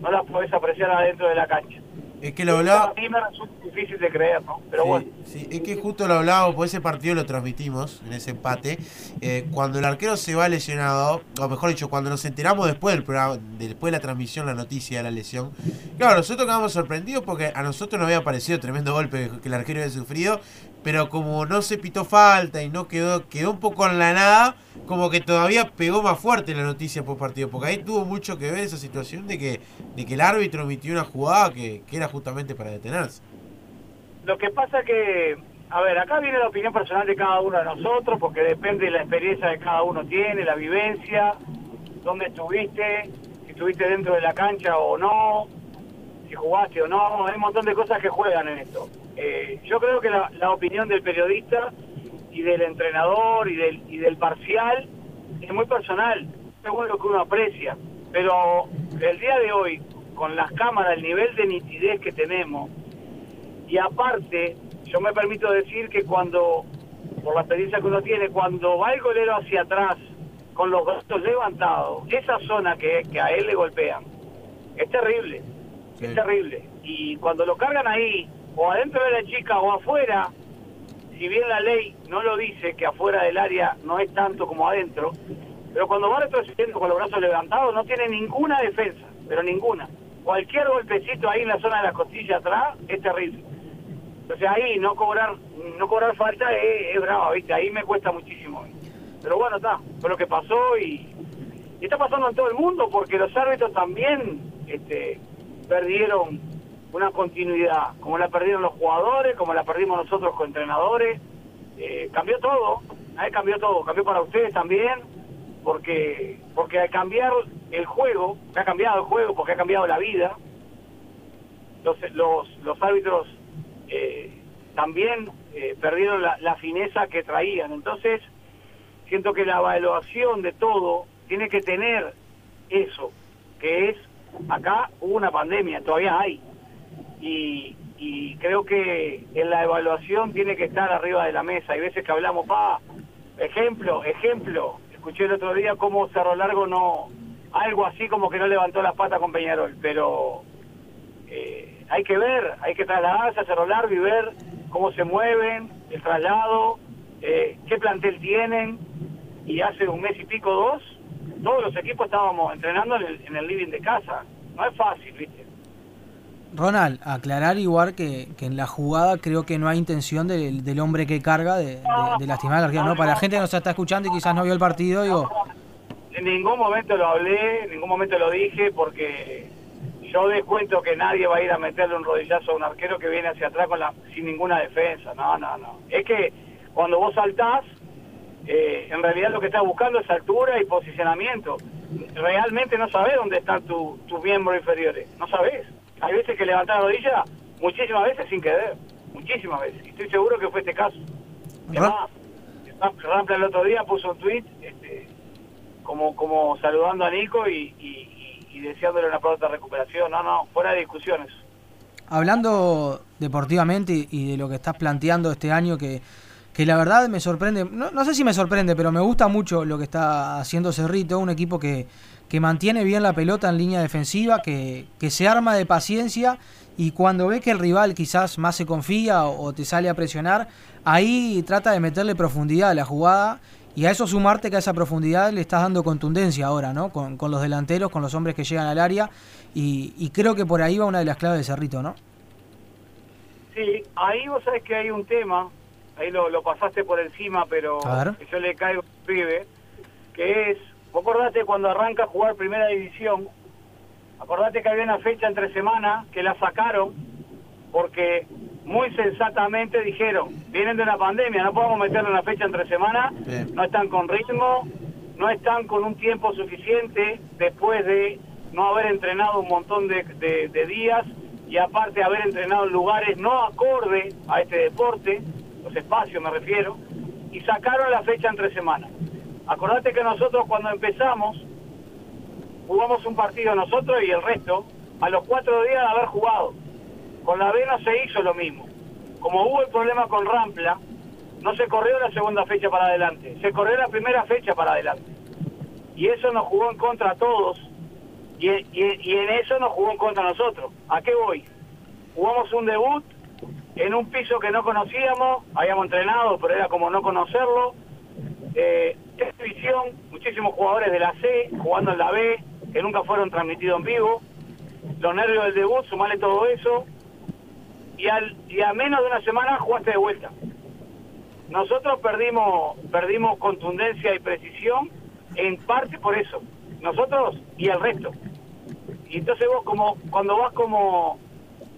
no las podés apreciar adentro de la cancha. Es que lo hablaba. A mí me resulta difícil de creer, ¿no? Pero Sí, bueno. sí, es que justo lo hablábamos, por ese partido lo transmitimos, en ese empate. Eh, cuando el arquero se va lesionado, o mejor dicho, cuando nos enteramos después del programa, después de la transmisión, la noticia de la lesión, claro, nosotros quedamos sorprendidos porque a nosotros nos había parecido tremendo golpe que el arquero había sufrido, pero como no se pitó falta y no quedó, quedó un poco en la nada, como que todavía pegó más fuerte la noticia por partido, porque ahí tuvo mucho que ver esa situación de que, de que el árbitro emitió una jugada que, que era justamente para detenerse. lo que pasa que, a ver, acá viene la opinión personal de cada uno de nosotros, porque depende de la experiencia que cada uno tiene, la vivencia, dónde estuviste, si estuviste dentro de la cancha o no, si jugaste o no, hay un montón de cosas que juegan en esto. Eh, yo creo que la, la opinión del periodista y del entrenador y del, y del parcial es muy personal, según lo que uno aprecia. Pero el día de hoy, con las cámaras, el nivel de nitidez que tenemos, y aparte, yo me permito decir que cuando, por la experiencia que uno tiene, cuando va el golero hacia atrás, con los brazos levantados, esa zona que, que a él le golpean, es terrible, es terrible. Y cuando lo cargan ahí, o adentro de la chica o afuera, si bien la ley no lo dice que afuera del área no es tanto como adentro, pero cuando va retrocediendo con los brazos levantados no tiene ninguna defensa, pero ninguna. Cualquier golpecito ahí en la zona de la costilla atrás es terrible. Entonces ahí no cobrar no cobrar falta es, es brava, ¿viste? Ahí me cuesta muchísimo. Pero bueno, está, fue lo que pasó y, y está pasando en todo el mundo porque los árbitros también este, perdieron una continuidad, como la perdieron los jugadores, como la perdimos nosotros como entrenadores. Eh, cambió todo, ahí cambió todo, cambió para ustedes también, porque porque al cambiar el juego, ha cambiado el juego, porque ha cambiado la vida, los, los, los árbitros eh, también eh, perdieron la, la fineza que traían. Entonces, siento que la evaluación de todo tiene que tener eso, que es, acá hubo una pandemia, todavía hay, y, y creo que en la evaluación tiene que estar arriba de la mesa. Hay veces que hablamos, pa, ejemplo, ejemplo, escuché el otro día cómo Cerro Largo no, algo así como que no levantó las patas con Peñarol, pero eh, hay que ver, hay que trasladarse a Cerro Largo y ver cómo se mueven, el traslado, eh, qué plantel tienen, y hace un mes y pico, dos, todos los equipos estábamos entrenando en el, en el living de casa. No es fácil, ¿viste? Ronald, aclarar igual que, que en la jugada creo que no hay intención del, del hombre que carga de, lastimar al arquero. No, para la gente que nos está escuchando y quizás no vio el partido, digo, En ningún momento lo hablé, en ningún momento lo dije, porque yo descuento que nadie va a ir a meterle un rodillazo a un arquero que viene hacia atrás con la, sin ninguna defensa. No, no, no. Es que cuando vos saltás, eh, en realidad lo que estás buscando es altura y posicionamiento. Realmente no sabés dónde están tu- tus miembros inferiores. No sabés. Hay veces que levantás la rodilla, muchísimas veces sin querer. Muchísimas veces. Y estoy seguro que fue este caso. Es más, Rampla el otro día puso un tweet este, como, como saludando a Nico y, y, y- y deseándole una pronta recuperación. No, no, fuera de discusiones. hablando deportivamente y- y de lo que estás planteando este año, que, que la verdad me sorprende, no, no sé si me sorprende, pero me gusta mucho lo que está haciendo Cerrito, un equipo que, que mantiene bien la pelota en línea defensiva, que, que se arma de paciencia y cuando ve que el rival quizás más se confía o, o te sale a presionar, ahí trata de meterle profundidad a la jugada y a eso sumarte que a esa profundidad le estás dando contundencia ahora, ¿no? Con, con los delanteros, con los hombres que llegan al área y, y creo que por ahí va una de las claves de Cerrito, ¿no? Sí, ahí vos sabés que hay un tema, ahí lo, lo pasaste por encima, pero yo le caigo al pibe, que es, vos acordate cuando arranca a jugar primera división, acordate que había una fecha entre semana que la sacaron porque muy sensatamente dijeron, vienen de una pandemia, no podemos meterle una fecha entre semana, no están con ritmo, no están con un tiempo suficiente después de no haber entrenado un montón de, de- de días y aparte haber entrenado en lugares no acorde a este deporte, los espacios me refiero, y sacaron la fecha entre semana. Acordate que nosotros cuando empezamos jugamos un partido nosotros y el resto a los cuatro días de haber jugado. Con la B se hizo lo mismo. Como hubo el problema con Rampla, no se corrió la segunda fecha para adelante, se corrió la primera fecha para adelante. Y eso nos jugó en contra a todos, y, y- y en eso nos jugó en contra a nosotros. ¿A qué voy? Jugamos un debut en un piso que no conocíamos, habíamos entrenado, pero era como no conocerlo. Eh, esta división, muchísimos jugadores de la C jugando en la B, que nunca fueron transmitidos en vivo. Los nervios del debut, sumarle todo eso. Y, al, y a menos de una semana jugaste de vuelta. Nosotros perdimos, perdimos contundencia y precisión en parte por eso. Nosotros y el resto. Y entonces vos como cuando vas como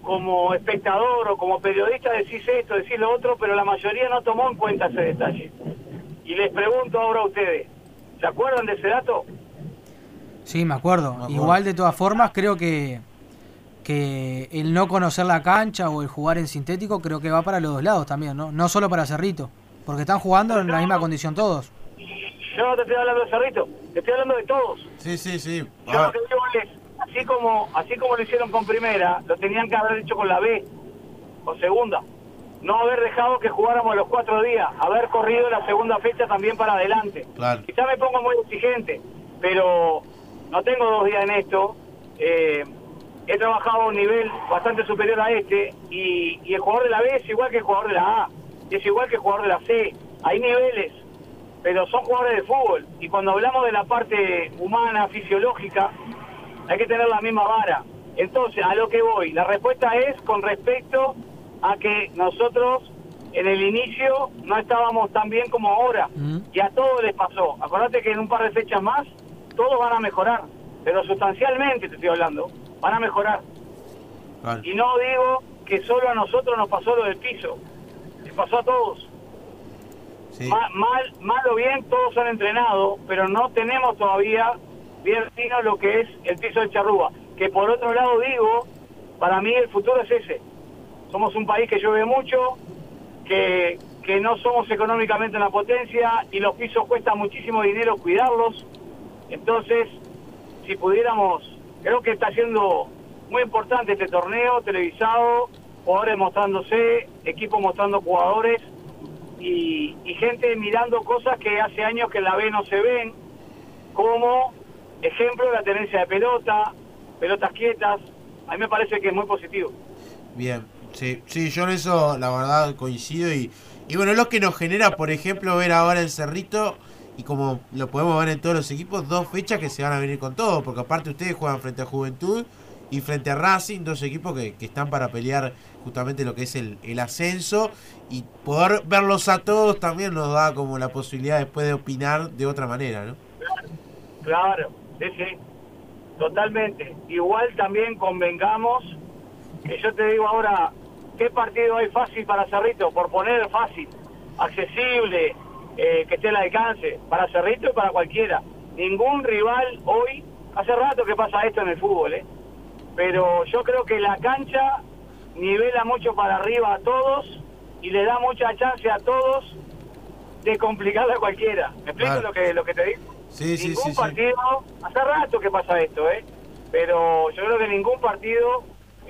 como espectador o como periodista decís esto, decís lo otro, pero la mayoría no tomó en cuenta ese detalle. Y les pregunto ahora a ustedes, ¿se acuerdan de ese dato? Sí, me acuerdo. Igual de todas formas creo que, que el no conocer la cancha o el jugar en sintético creo que va para los dos lados también, ¿no? No solo para Cerrito, porque están jugando en la misma condición todos. Yo no te estoy hablando de Cerrito, te estoy hablando de todos. Sí, sí, sí. Yo lo que digo es, así como, así como lo hicieron con primera, lo tenían que haber hecho con la B, con segunda. No haber dejado que jugáramos los cuatro días, haber corrido la segunda fecha también para adelante. Claro. Quizá me pongo muy exigente, pero no tengo dos días en esto. Eh, he trabajado a un nivel bastante superior a este y, y el jugador de la B es igual que el jugador de la A, es igual que el jugador de la C. Hay niveles, pero son jugadores de fútbol. Y cuando hablamos de la parte humana, fisiológica, hay que tener la misma vara. Entonces, a lo que voy, la respuesta es con respecto a que nosotros en el inicio no estábamos tan bien como ahora. Y a todos les pasó. Acordate que en un par de fechas más todos van a mejorar. Pero sustancialmente te estoy hablando, van a mejorar. Y no digo que solo a nosotros nos pasó lo del piso. Les pasó a todos. Ma- Mal, mal o bien, todos han entrenado, pero no tenemos todavía bien fino lo que es el piso de charrúa. Que por otro lado digo, para mí el futuro es ese. Somos un país que llueve mucho, que, que no somos económicamente una potencia y los pisos cuestan muchísimo dinero cuidarlos. Entonces, si pudiéramos, creo que está siendo muy importante este torneo televisado, jugadores mostrándose, equipos mostrando jugadores y, y gente mirando cosas que hace años que en la B no se ven, como ejemplo la tenencia de pelota, pelotas quietas, a mí me parece que es muy positivo. Bien, sí, sí, yo en eso la verdad coincido y, y bueno, lo que nos genera, por ejemplo, ver ahora el Cerrito y como lo podemos ver en todos los equipos, dos fechas que se van a venir con todo, porque aparte ustedes juegan frente a Juventud y frente a Racing, dos equipos que, que están para pelear justamente lo que es el, el ascenso y poder verlos a todos también nos da como la posibilidad después de opinar de otra manera, ¿no? Claro, sí, sí, totalmente. Igual también convengamos que yo te digo ahora, ¿qué partido hay fácil para Cerrito? Por poner fácil, accesible, eh, que esté al alcance, para Cerrito y para cualquiera. Ningún rival hoy, hace rato que pasa esto en el fútbol, ¿eh? pero yo creo que la cancha nivela mucho para arriba a todos y le da mucha chance a todos de complicarle a cualquiera. ¿Me explico Claro. lo que lo que te digo? Sí, sí, ningún sí, sí. partido, hace rato que pasa esto, ¿eh? Pero yo creo que ningún partido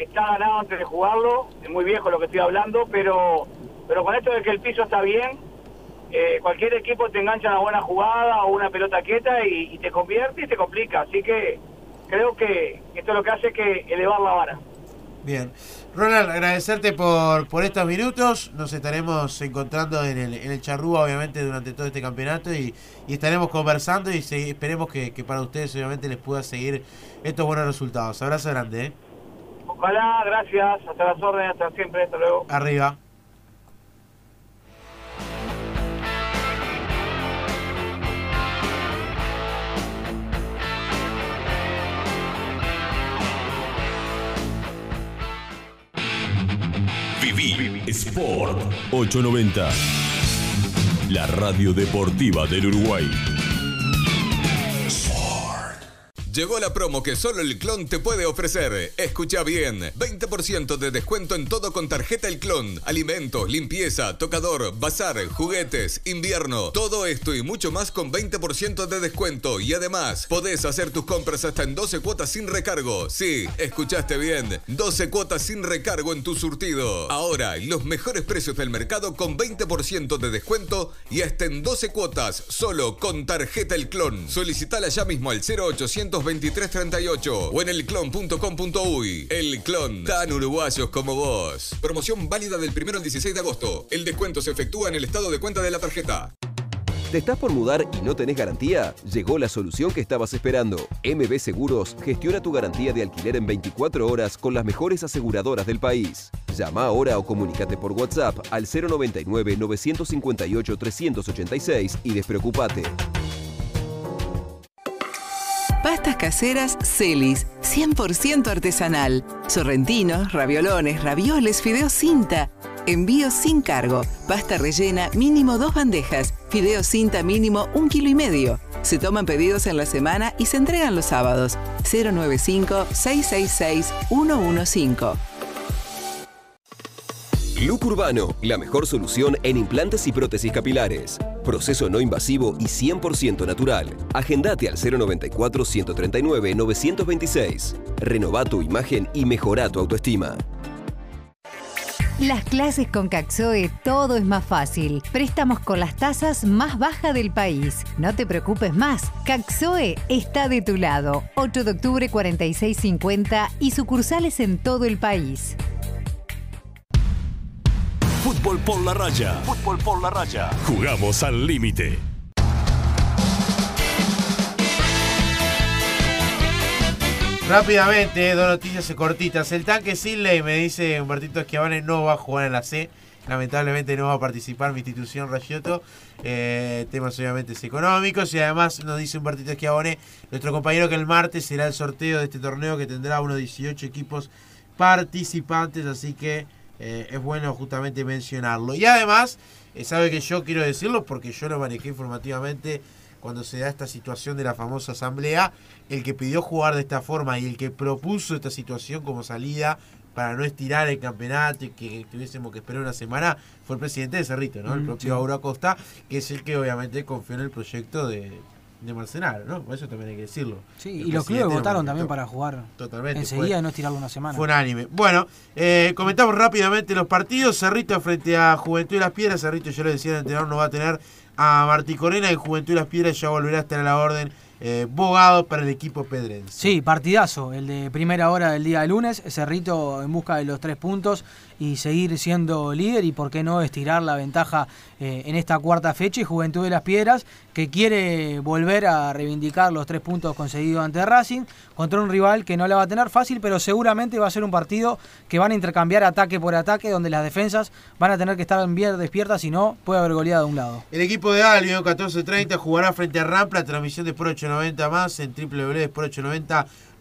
está ganado antes de jugarlo. Es muy viejo lo que estoy hablando, pero pero con esto de que el piso está bien, eh, cualquier equipo te engancha una buena jugada o una pelota quieta y, te convierte y te complica. Así que creo que esto lo que hace es que elevar la vara. Bien. Ronald, agradecerte por, por estos minutos. Nos estaremos encontrando en el, en el Charrúa, obviamente, durante todo este campeonato y, y estaremos conversando y se- esperemos que, que para ustedes, obviamente, les pueda seguir estos buenos resultados. Abrazo grande, ¿eh? Ojalá, gracias, hasta las órdenes, hasta siempre, hasta luego. Arriba. Viví Sport 890. La radio deportiva del Uruguay. Llegó la promo que solo el clon te puede ofrecer. Escucha bien. 20% de descuento en todo con tarjeta El Clon. Alimentos, limpieza, tocador, bazar, juguetes, invierno. Todo esto y mucho más con 20% de descuento. Y además, podés hacer tus compras hasta en 12 cuotas sin recargo. Sí, escuchaste bien. 12 cuotas sin recargo en tu surtido. Ahora, los mejores precios del mercado con 20% de descuento y hasta en 12 cuotas solo con tarjeta El Clon. Solicitala ya mismo al 0800 2338 o en elclon.com.uy. El Clon, tan uruguayos como vos. Promoción válida del 1 al 16 de agosto. El descuento se efectúa en el estado de cuenta de la tarjeta. ¿Te estás por mudar y no tenés garantía? Llegó la solución que estabas esperando. MB Seguros gestiona tu garantía de alquiler en 24 horas con las mejores aseguradoras del país. Llama ahora o comunícate por WhatsApp al 099 958 386 y despreocupate. Caseras Celis, 100% artesanal. Sorrentinos, raviolones, ravioles, fideos cinta. Envío sin cargo. Pasta rellena mínimo dos bandejas. Fideos cinta mínimo un kilo y medio. Se toman pedidos en la semana y se entregan los sábados. 095-666-115. Look Urbano, la mejor solución en implantes y prótesis capilares. Proceso no invasivo y 100% natural. Agendate al 094-139-926. Renova tu imagen y mejora tu autoestima. Las clases con Caxoe todo es más fácil. Préstamos con las tasas más bajas del país. No te preocupes más. Caxoe está de tu lado. 8 de octubre 4650 y sucursales en todo el país. Fútbol por la raya. Fútbol por la raya. Jugamos al límite. Rápidamente, dos noticias cortitas. El tanque Sinley, me dice Humbertito Esquiavane, no va a jugar en la C. Lamentablemente no va a participar mi institución Rayotto. Eh, temas obviamente económicos. Y además nos dice Humbertito Esquiavone, nuestro compañero, que el martes será el sorteo de este torneo que tendrá unos 18 equipos participantes. Así que eh, es bueno justamente mencionarlo. Y además, eh, sabe que yo quiero decirlo porque yo lo manejé informativamente cuando se da esta situación de la famosa asamblea, el que pidió jugar de esta forma y el que propuso esta situación como salida para no estirar el campeonato y que tuviésemos que esperar una semana, fue el presidente de Cerrito, ¿no? El Mm, propio sí. Auro Acosta, que es el que obviamente confió en el proyecto de, de Marcenaro, ¿no? Por eso también hay que decirlo. Sí, El y los clubes votaron también para jugar Totalmente. enseguida y no estirarlo una semana. fue unánime. Bueno, eh, comentamos rápidamente los partidos. Cerrito frente a Juventud de las Piedras. Cerrito, yo le decía, el entrenador no va a tener a Martí Corena. Y Juventud de las Piedras ya volverá a estar a la orden. Eh, bogado para el equipo pedrense. Sí, partidazo, el de primera hora del día de lunes, Cerrito en busca de los tres puntos y seguir siendo líder y por qué no estirar la ventaja eh, en esta cuarta fecha y Juventud de las Piedras que quiere volver a reivindicar los tres puntos conseguidos ante Racing contra un rival que no la va a tener fácil pero seguramente va a ser un partido que van a intercambiar ataque por ataque donde las defensas van a tener que estar bien despiertas si no puede haber goleada de un lado. El equipo de Albion 14.30 jugará frente a Rampla, transmisión de Sport 890 más en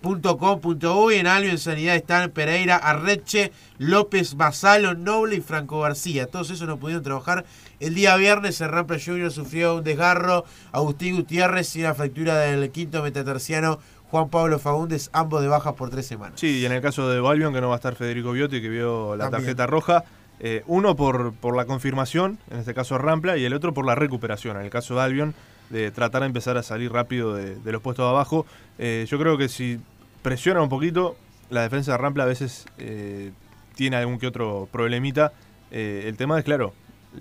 www.sport890.com.uy. En Albion Sanidad están Pereira, Arreche, López, Basalo, Noble y Franco García. Todos esos no pudieron trabajar el día viernes. El Rampla Junior sufrió un desgarro. Agustín Gutiérrez y una fractura del quinto metatarsiano Juan Pablo Fagundes, ambos de baja por tres semanas. Sí, y en el caso de Balbion, que no va a estar Federico Biotti, que vio la También. tarjeta roja. eh, uno por, por la confirmación, en este caso Rampla, y el otro por la recuperación. En el caso de Albion, de tratar de empezar a salir rápido de, los puestos de abajo. Eh, yo creo que si presiona un poquito, la defensa de Rampla a veces eh, tiene algún que otro problemita. Eh, el tema es, claro,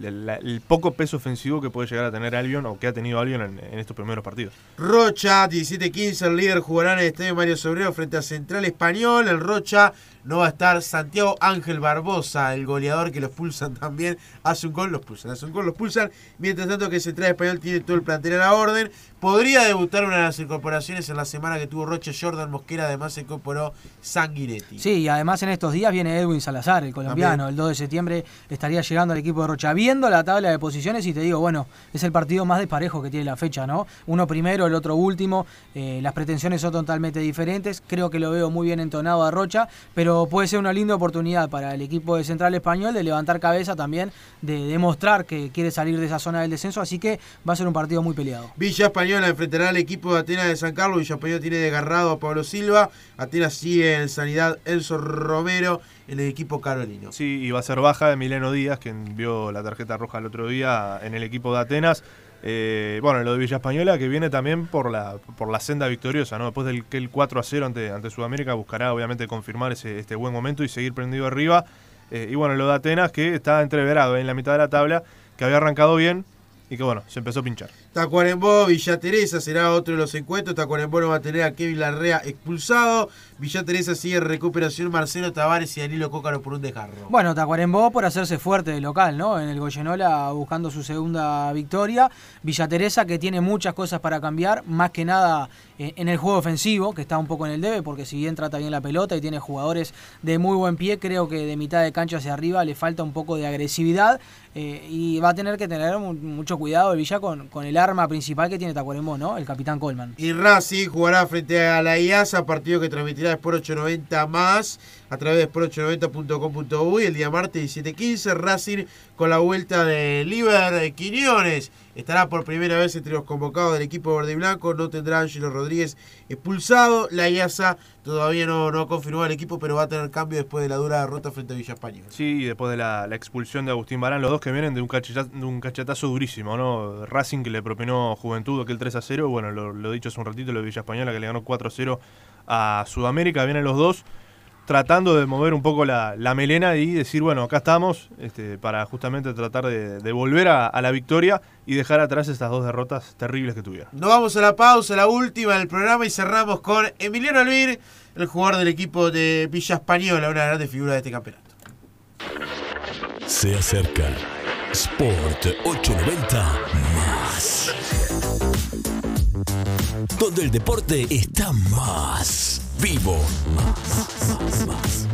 el, la- el poco peso ofensivo que puede llegar a tener Albion o que ha tenido Albion en, en estos primeros partidos. Rocha, 17-15, el líder jugará en el estadio Mario Sobrero frente a Central Español. El Rocha no va a estar Santiago Ángel Barbosa, el goleador que los pulsan también. Hace un gol, los pulsan, hace un gol, los pulsan. Mientras tanto que Central Español tiene todo el plantel a la orden. Podría debutar una de las incorporaciones en la semana que tuvo Rocha Jordan Mosquera, además se incorporó Sanguinetti. Sí, y además en estos días viene Edwin Salazar, el colombiano. También. El 2 de septiembre estaría llegando al equipo de Rocha. Viendo la tabla de posiciones y te digo, bueno, es el partido más desparejo que tiene la fecha, ¿no? Uno primero, el otro último. eh, las pretensiones son totalmente diferentes. Creo que lo veo muy bien entonado a Rocha, pero puede ser una linda oportunidad para el equipo de Central Español de levantar cabeza también, de demostrar que quiere salir de esa zona del descenso. Así que va a ser un partido muy peleado. Villa Española enfrentará al equipo de Atenas de San Carlos. Villa Española tiene desgarrado a Pablo Silva. Atenas sigue en sanidad Enzo Romero en el equipo carolino. Sí, y va a ser baja Emiliano Díaz, quien vio la tarjeta roja el otro día en el equipo de Atenas. Eh, bueno, lo de Villa Española, que viene también por la, por la senda victoriosa, ¿no? Después del que el 4 a 0 ante, ante Sudamérica, buscará obviamente confirmar ese, este buen momento y seguir prendido arriba. Eh, y bueno, lo de Atenas, que está entreverado en la mitad de la tabla, que había arrancado bien y que bueno, se empezó a pinchar. Tacuarembó, Villa Teresa será otro de los encuentros. Tacuarembó no va a tener a Kevin Larrea expulsado. Villa Teresa sigue recuperación Marcelo Tavares y Danilo Cócaro por un desgarro. Bueno, Tacuarembó por hacerse fuerte de local, ¿no? En el Goyenola buscando su segunda victoria. Villa Teresa que tiene muchas cosas para cambiar, más que nada eh, en el juego ofensivo, que está un poco en el debe, porque si bien trata bien la pelota y tiene jugadores de muy buen pie, creo que de mitad de cancha hacia arriba le falta un poco de agresividad eh, y va a tener que tener mucho cuidado el Villa con, con el arma principal que tiene Tacuarembó, ¿no? El capitán Coleman. Y Racing jugará frente a la IASA, partido que transmitirá Sport 890 más a través de sport890.com.uy el día martes 17.15. Racing con la vuelta de Liber Quiñones. Estará por primera vez entre los convocados del equipo verde y blanco. No tendrá Ángelo Rodríguez expulsado. La IASA todavía no, no ha confirmado el equipo, pero va a tener cambio después de la dura derrota frente a Villa España. Sí, y después de la, expulsión de Agustín Barán, los dos que vienen de un, cachetazo, durísimo, ¿no? Racing que le propinó Juventud aquel 3 a 0. Bueno, lo, lo dicho hace un ratito, lo de Villa Española que le ganó 4 a 0 a Sudamérica. Vienen los dos tratando de mover un poco la, melena y decir, bueno, acá estamos este, para justamente tratar de, volver a, la victoria y dejar atrás estas dos derrotas terribles que tuvieron. Nos vamos a la pausa, la última del programa y cerramos con Emiliano Alvir, el jugador del equipo de Villa Española, una grande figura de este campeonato. Se acerca Sport 890 más. Donde el deporte está más vivo. Más, más, más.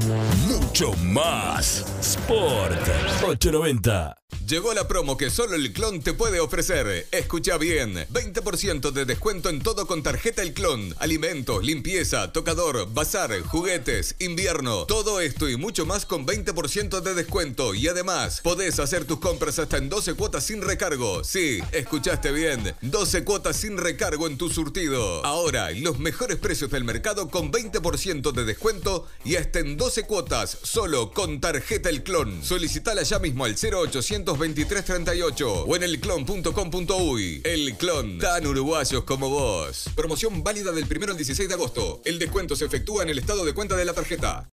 Mucho más. Sport 890. Llegó la promo que solo el clon te puede ofrecer. Escucha bien. 20% de descuento en todo con tarjeta El Clon. Alimentos, limpieza, tocador, bazar, juguetes, invierno. Todo esto y mucho más con 20% de descuento. Y además, podés hacer tus compras hasta en 12 cuotas sin recargo. Sí, escuchaste bien. 12 cuotas sin recargo en tu surtido. Ahora, los mejores precios del mercado con 20% de descuento y hasta en 12 cuotas solo con tarjeta El Clon. Solicitala ya mismo al 0800 2338 o en elclon.com.uy. El Clon, tan uruguayos como vos. Promoción válida del 1 al 16 de agosto. El descuento se efectúa en el estado de cuenta de la tarjeta.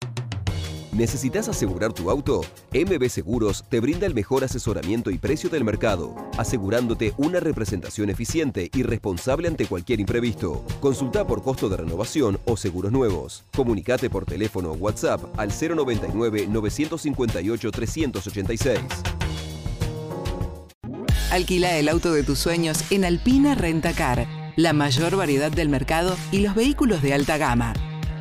¿Necesitas asegurar tu auto? MB Seguros te brinda el mejor asesoramiento y precio del mercado, asegurándote una representación eficiente y responsable ante cualquier imprevisto. Consulta por costo de renovación o seguros nuevos. Comunicate por teléfono o WhatsApp al 099 958 386. Alquila el auto de tus sueños en Alpina Rentacar, la mayor variedad del mercado y los vehículos de alta gama.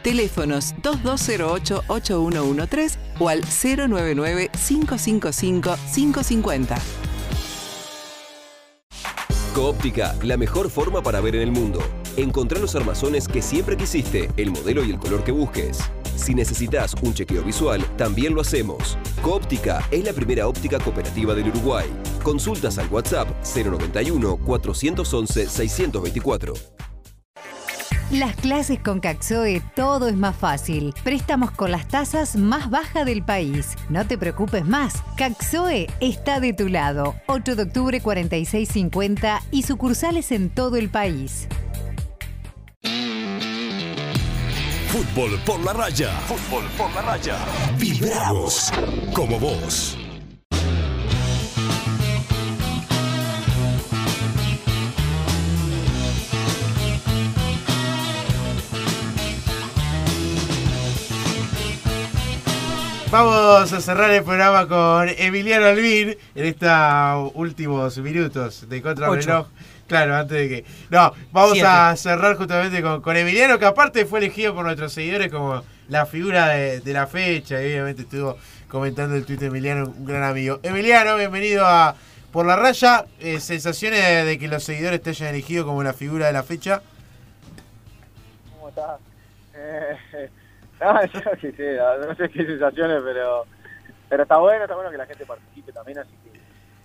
Teléfonos 2208-8113 o al 099-555-550. Coóptica, la mejor forma para ver en el mundo. Encontrá los armazones que siempre quisiste, el modelo y el color que busques. Si necesitas un chequeo visual, también lo hacemos. Coóptica es la primera óptica cooperativa del Uruguay. Consultas al WhatsApp 091 411 624. Las clases con Caxoe todo es más fácil. Préstamos con las tasas más bajas del país. No te preocupes más. Caxoe está de tu lado. 8 de octubre 4650 y sucursales en todo el país. Fútbol por la raya. Fútbol por la raya. Vibramos como vos. Vamos a cerrar el programa con Emiliano Alvin en estos últimos minutos de contrarreloj. Claro, antes de que. No, vamos a cerrar justamente con, Emiliano, que aparte fue elegido por nuestros seguidores como la figura de, la fecha. Y obviamente estuvo comentando el tuit de Emiliano, un gran amigo. Emiliano, bienvenido a Por la Raya. Eh, ¿Sensaciones de que los seguidores te hayan elegido como la figura de la fecha? ¿Cómo estás? Eh, no, sí, sí, no sé qué sensaciones, pero, pero está bueno, está bueno que la gente participe también, así que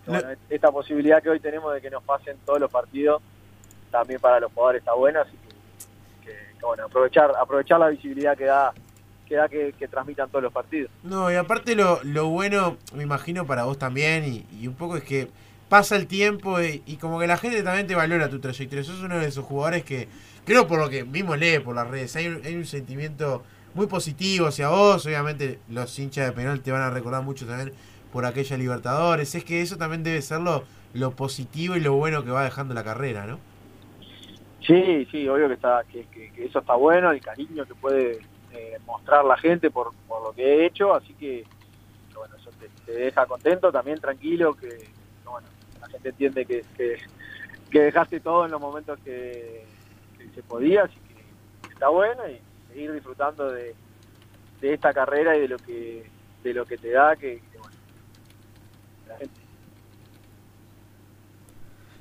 bueno, esta posibilidad que hoy tenemos de que nos pasen todos los partidos, también para los jugadores está buena, así que, bueno, aprovechar, aprovechar la visibilidad que da que que, transmitan todos los partidos. No, y aparte lo, lo bueno, me imagino para vos también, y, un poco es que pasa el tiempo y, como que la gente también te valora tu trayectoria. Sos uno de esos jugadores que, creo por lo que mismo lee por las redes, hay, hay un sentimiento muy positivo hacia vos, obviamente los hinchas de penal te van a recordar mucho también por aquella Libertadores. Es que eso también debe ser lo, positivo y lo bueno que va dejando la carrera, ¿no? Sí, sí, obvio que está que, eso está bueno, el cariño que puede eh, mostrar la gente por, por, lo que he hecho, así que, bueno, eso te, deja contento, también tranquilo, que bueno, la gente entiende que, que, dejaste todo en los momentos que, se, se podía, así que está bueno y seguir disfrutando de, de esta carrera y de lo que de lo que te da que, bueno,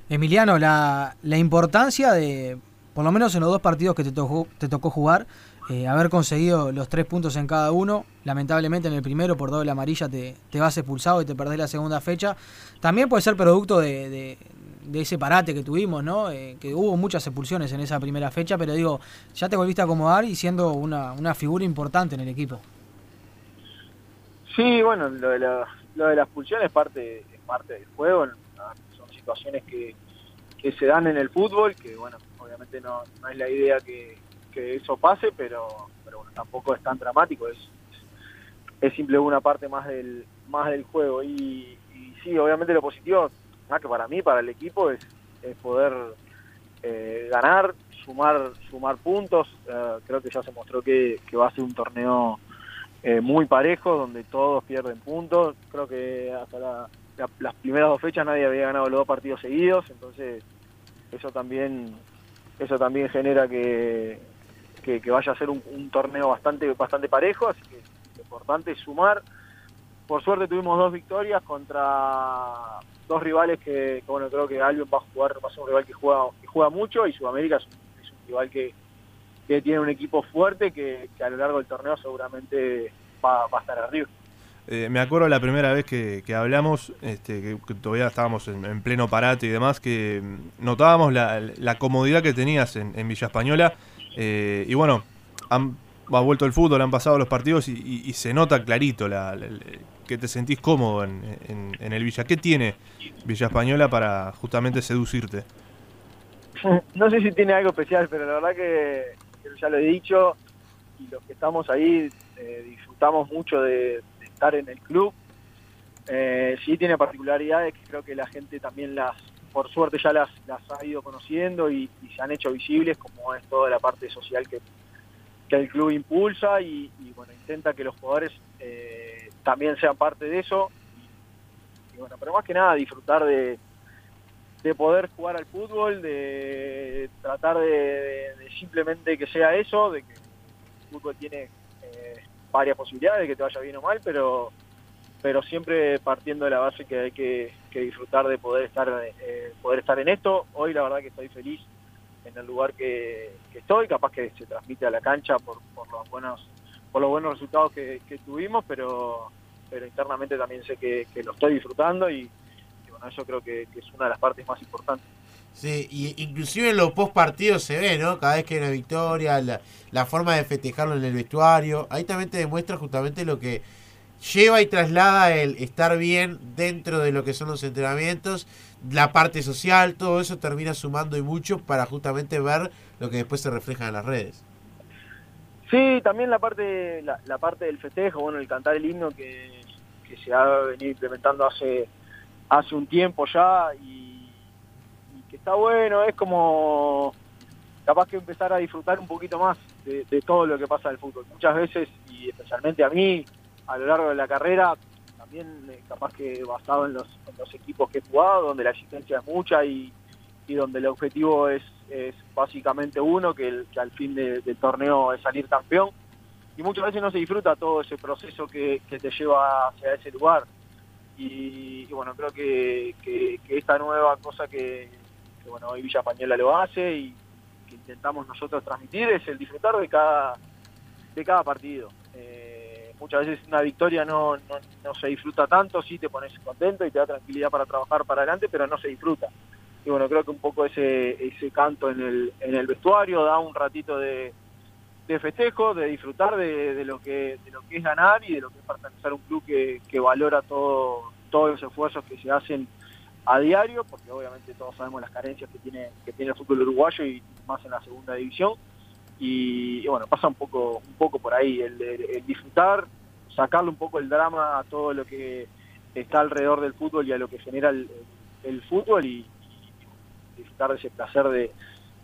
Emiliano, la, la importancia de, por lo menos en los dos partidos que te tocó, te tocó jugar, eh, haber conseguido los tres puntos en cada uno. Lamentablemente en el primero por doble amarilla te, te vas expulsado y te perdés la segunda fecha. También puede ser producto de, de ese parate que tuvimos, ¿no? Eh, que hubo muchas expulsiones en esa primera fecha, pero digo, ya te volviste a acomodar y siendo una, una figura importante en el equipo. Sí, bueno, lo de la, lo de la expulsión es parte, es parte del juego, son situaciones que, que se dan en el fútbol, que bueno, obviamente no, no es la idea que, que eso pase, pero, pero bueno, tampoco es tan dramático, es, es simple una parte más del, más del juego. Y, y sí, obviamente lo positivo, que para mí, para el equipo, es, poder eh, ganar, sumar, sumar puntos. Eh, creo que ya se mostró que, va a ser un torneo eh, muy parejo, donde todos pierden puntos. Creo que hasta la, la, las primeras dos fechas nadie había ganado los dos partidos seguidos, entonces eso también eso también genera que, que, que vaya a ser un, un, torneo bastante bastante parejo, así que lo importante es sumar. Por suerte tuvimos dos victorias contra dos rivales que, que bueno, creo que Albion va a jugar, va a ser un rival que juega, que juega mucho y Sudamérica es un, rival que, que tiene un equipo fuerte que, a lo largo del torneo seguramente va, a estar arriba. Eh, me acuerdo la primera vez que, que hablamos, este, que, todavía estábamos en, en, pleno parate y demás, que notábamos la, comodidad que tenías en, Villa Española. Eh, y bueno, han, ha vuelto el fútbol, han pasado los partidos y, y, y se nota clarito la, la, que te sentís cómodo en, en, el Villa. ¿Qué tiene Villa Española para justamente seducirte? No sé si tiene algo especial, pero la verdad que ya lo he dicho y los que estamos ahí eh, disfrutamos mucho de, estar en el club. Eh, sí tiene particularidades que creo que la gente también las, por suerte ya las, las ha ido conociendo y, y, se han hecho visibles, como es toda la parte social que, que el club impulsa y, y bueno, intenta que los jugadores eh, también sean parte de eso. Y, bueno, pero más que nada disfrutar de, de poder jugar al fútbol, de tratar de simplemente que sea eso, de que el fútbol tiene eh, varias posibilidades de que te vaya bien o mal, pero pero siempre partiendo de la base que hay que, que disfrutar de poder estar eh, poder estar en esto. Hoy la verdad que estoy feliz en el lugar que, que estoy, capaz que se transmite a la cancha por, por los buenos por los buenos resultados que, tuvimos, pero pero internamente también sé que, lo estoy disfrutando y, y bueno, eso creo que, que, es una de las partes más importantes. Sí, y inclusive en los post partidos se ve, ¿no? Cada vez que hay una victoria, la, la forma de festejarlo en el vestuario, ahí también te demuestra justamente lo que lleva y traslada el estar bien dentro de lo que son los entrenamientos, la parte social, todo eso termina sumando y mucho para justamente ver lo que después se refleja en las redes. Sí, también la parte la, la parte del festejo, bueno, el cantar el himno que, se ha venido implementando hace hace un tiempo ya y, que está bueno, es como capaz que empezar a disfrutar un poquito más de, todo lo que pasa en el fútbol. Muchas veces, y especialmente a mí, a lo largo de la carrera, también eh, capaz que basado en los, en los, equipos que he jugado, donde la existencia es mucha y donde el objetivo es, es básicamente uno, que, el, que al fin de, del torneo es salir campeón. Y muchas veces no se disfruta todo ese proceso que, te lleva hacia ese lugar. Y, y bueno, creo que, que, esta nueva cosa que, que, bueno, hoy Villa Pañuela lo hace y que intentamos nosotros transmitir es el disfrutar de cada, de cada partido. Eh, muchas veces una victoria no, no, no, se disfruta tanto, sí te pones contento y te da tranquilidad para trabajar para adelante, pero no se disfruta. Y bueno, creo que un poco ese, ese canto en el, en el vestuario da un ratito de, de festejo, de disfrutar de, lo que, de lo que es ganar y de lo que es pertenecer a un club que, que valora todo, todos los esfuerzos que se hacen a diario, porque obviamente todos sabemos las carencias que tiene, que tiene el fútbol uruguayo y más en la segunda división. Y, bueno, pasa un poco, un poco por ahí, el, el, el, disfrutar, sacarle un poco el drama a todo lo que está alrededor del fútbol y a lo que genera el, fútbol y, disfrutar de ese placer de,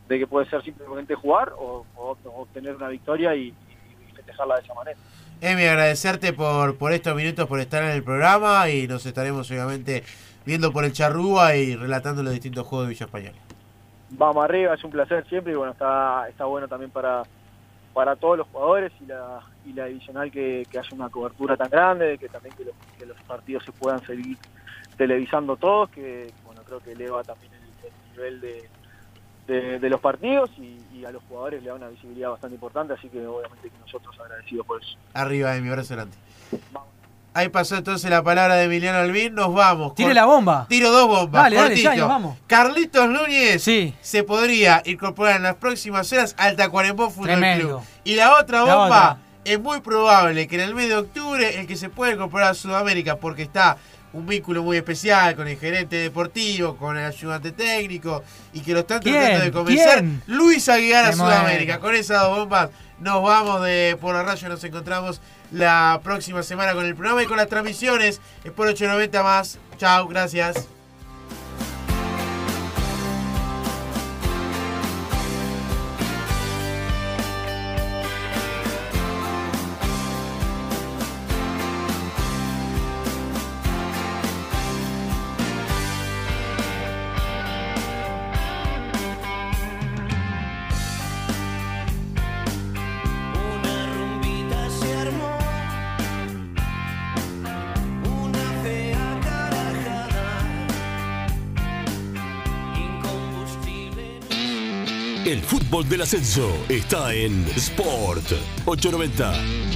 de, que puede ser simplemente jugar o, o, o obtener una victoria y, y, festejarla de esa manera. Emi, agradecerte por, por estos minutos, por estar en el programa y nos estaremos obviamente viendo por el Charrúa y relatando los distintos juegos de Villa Española. vamos arriba, es un placer siempre y bueno, está, está bueno también para, para todos los jugadores y la, y la divisional que, que haya una cobertura tan grande, que también que los, que los partidos se puedan seguir televisando todos, que bueno, creo que eleva también nivel de, de, de los partidos y, y a los jugadores le da una visibilidad bastante importante, así que obviamente que nosotros agradecidos por eso. Arriba de mi abrazo grande. Ahí pasó entonces la palabra de Emiliano Albín. Nos vamos. Tire la bomba. Tiro dos bombas. Dale, dale, ya, nos vamos. Carlitos Núñez Sí. se podría incorporar en las próximas horas al Tacuarembó Fútbol Tremendo. Club. Y la otra La bomba otra. es muy probable que en el mes de octubre el que se pueda incorporar a Sudamérica porque está un vínculo muy especial con el gerente deportivo, con el ayudante técnico y que lo están tratando de convencer. ¿Quién? Luis Aguilar a. Sudamérica. Con esas dos bombas nos vamos de por la radio. Nos encontramos la próxima semana con el programa y con las transmisiones. Es por 890 más. Chao, gracias. Fútbol del ascenso está en Sport 890.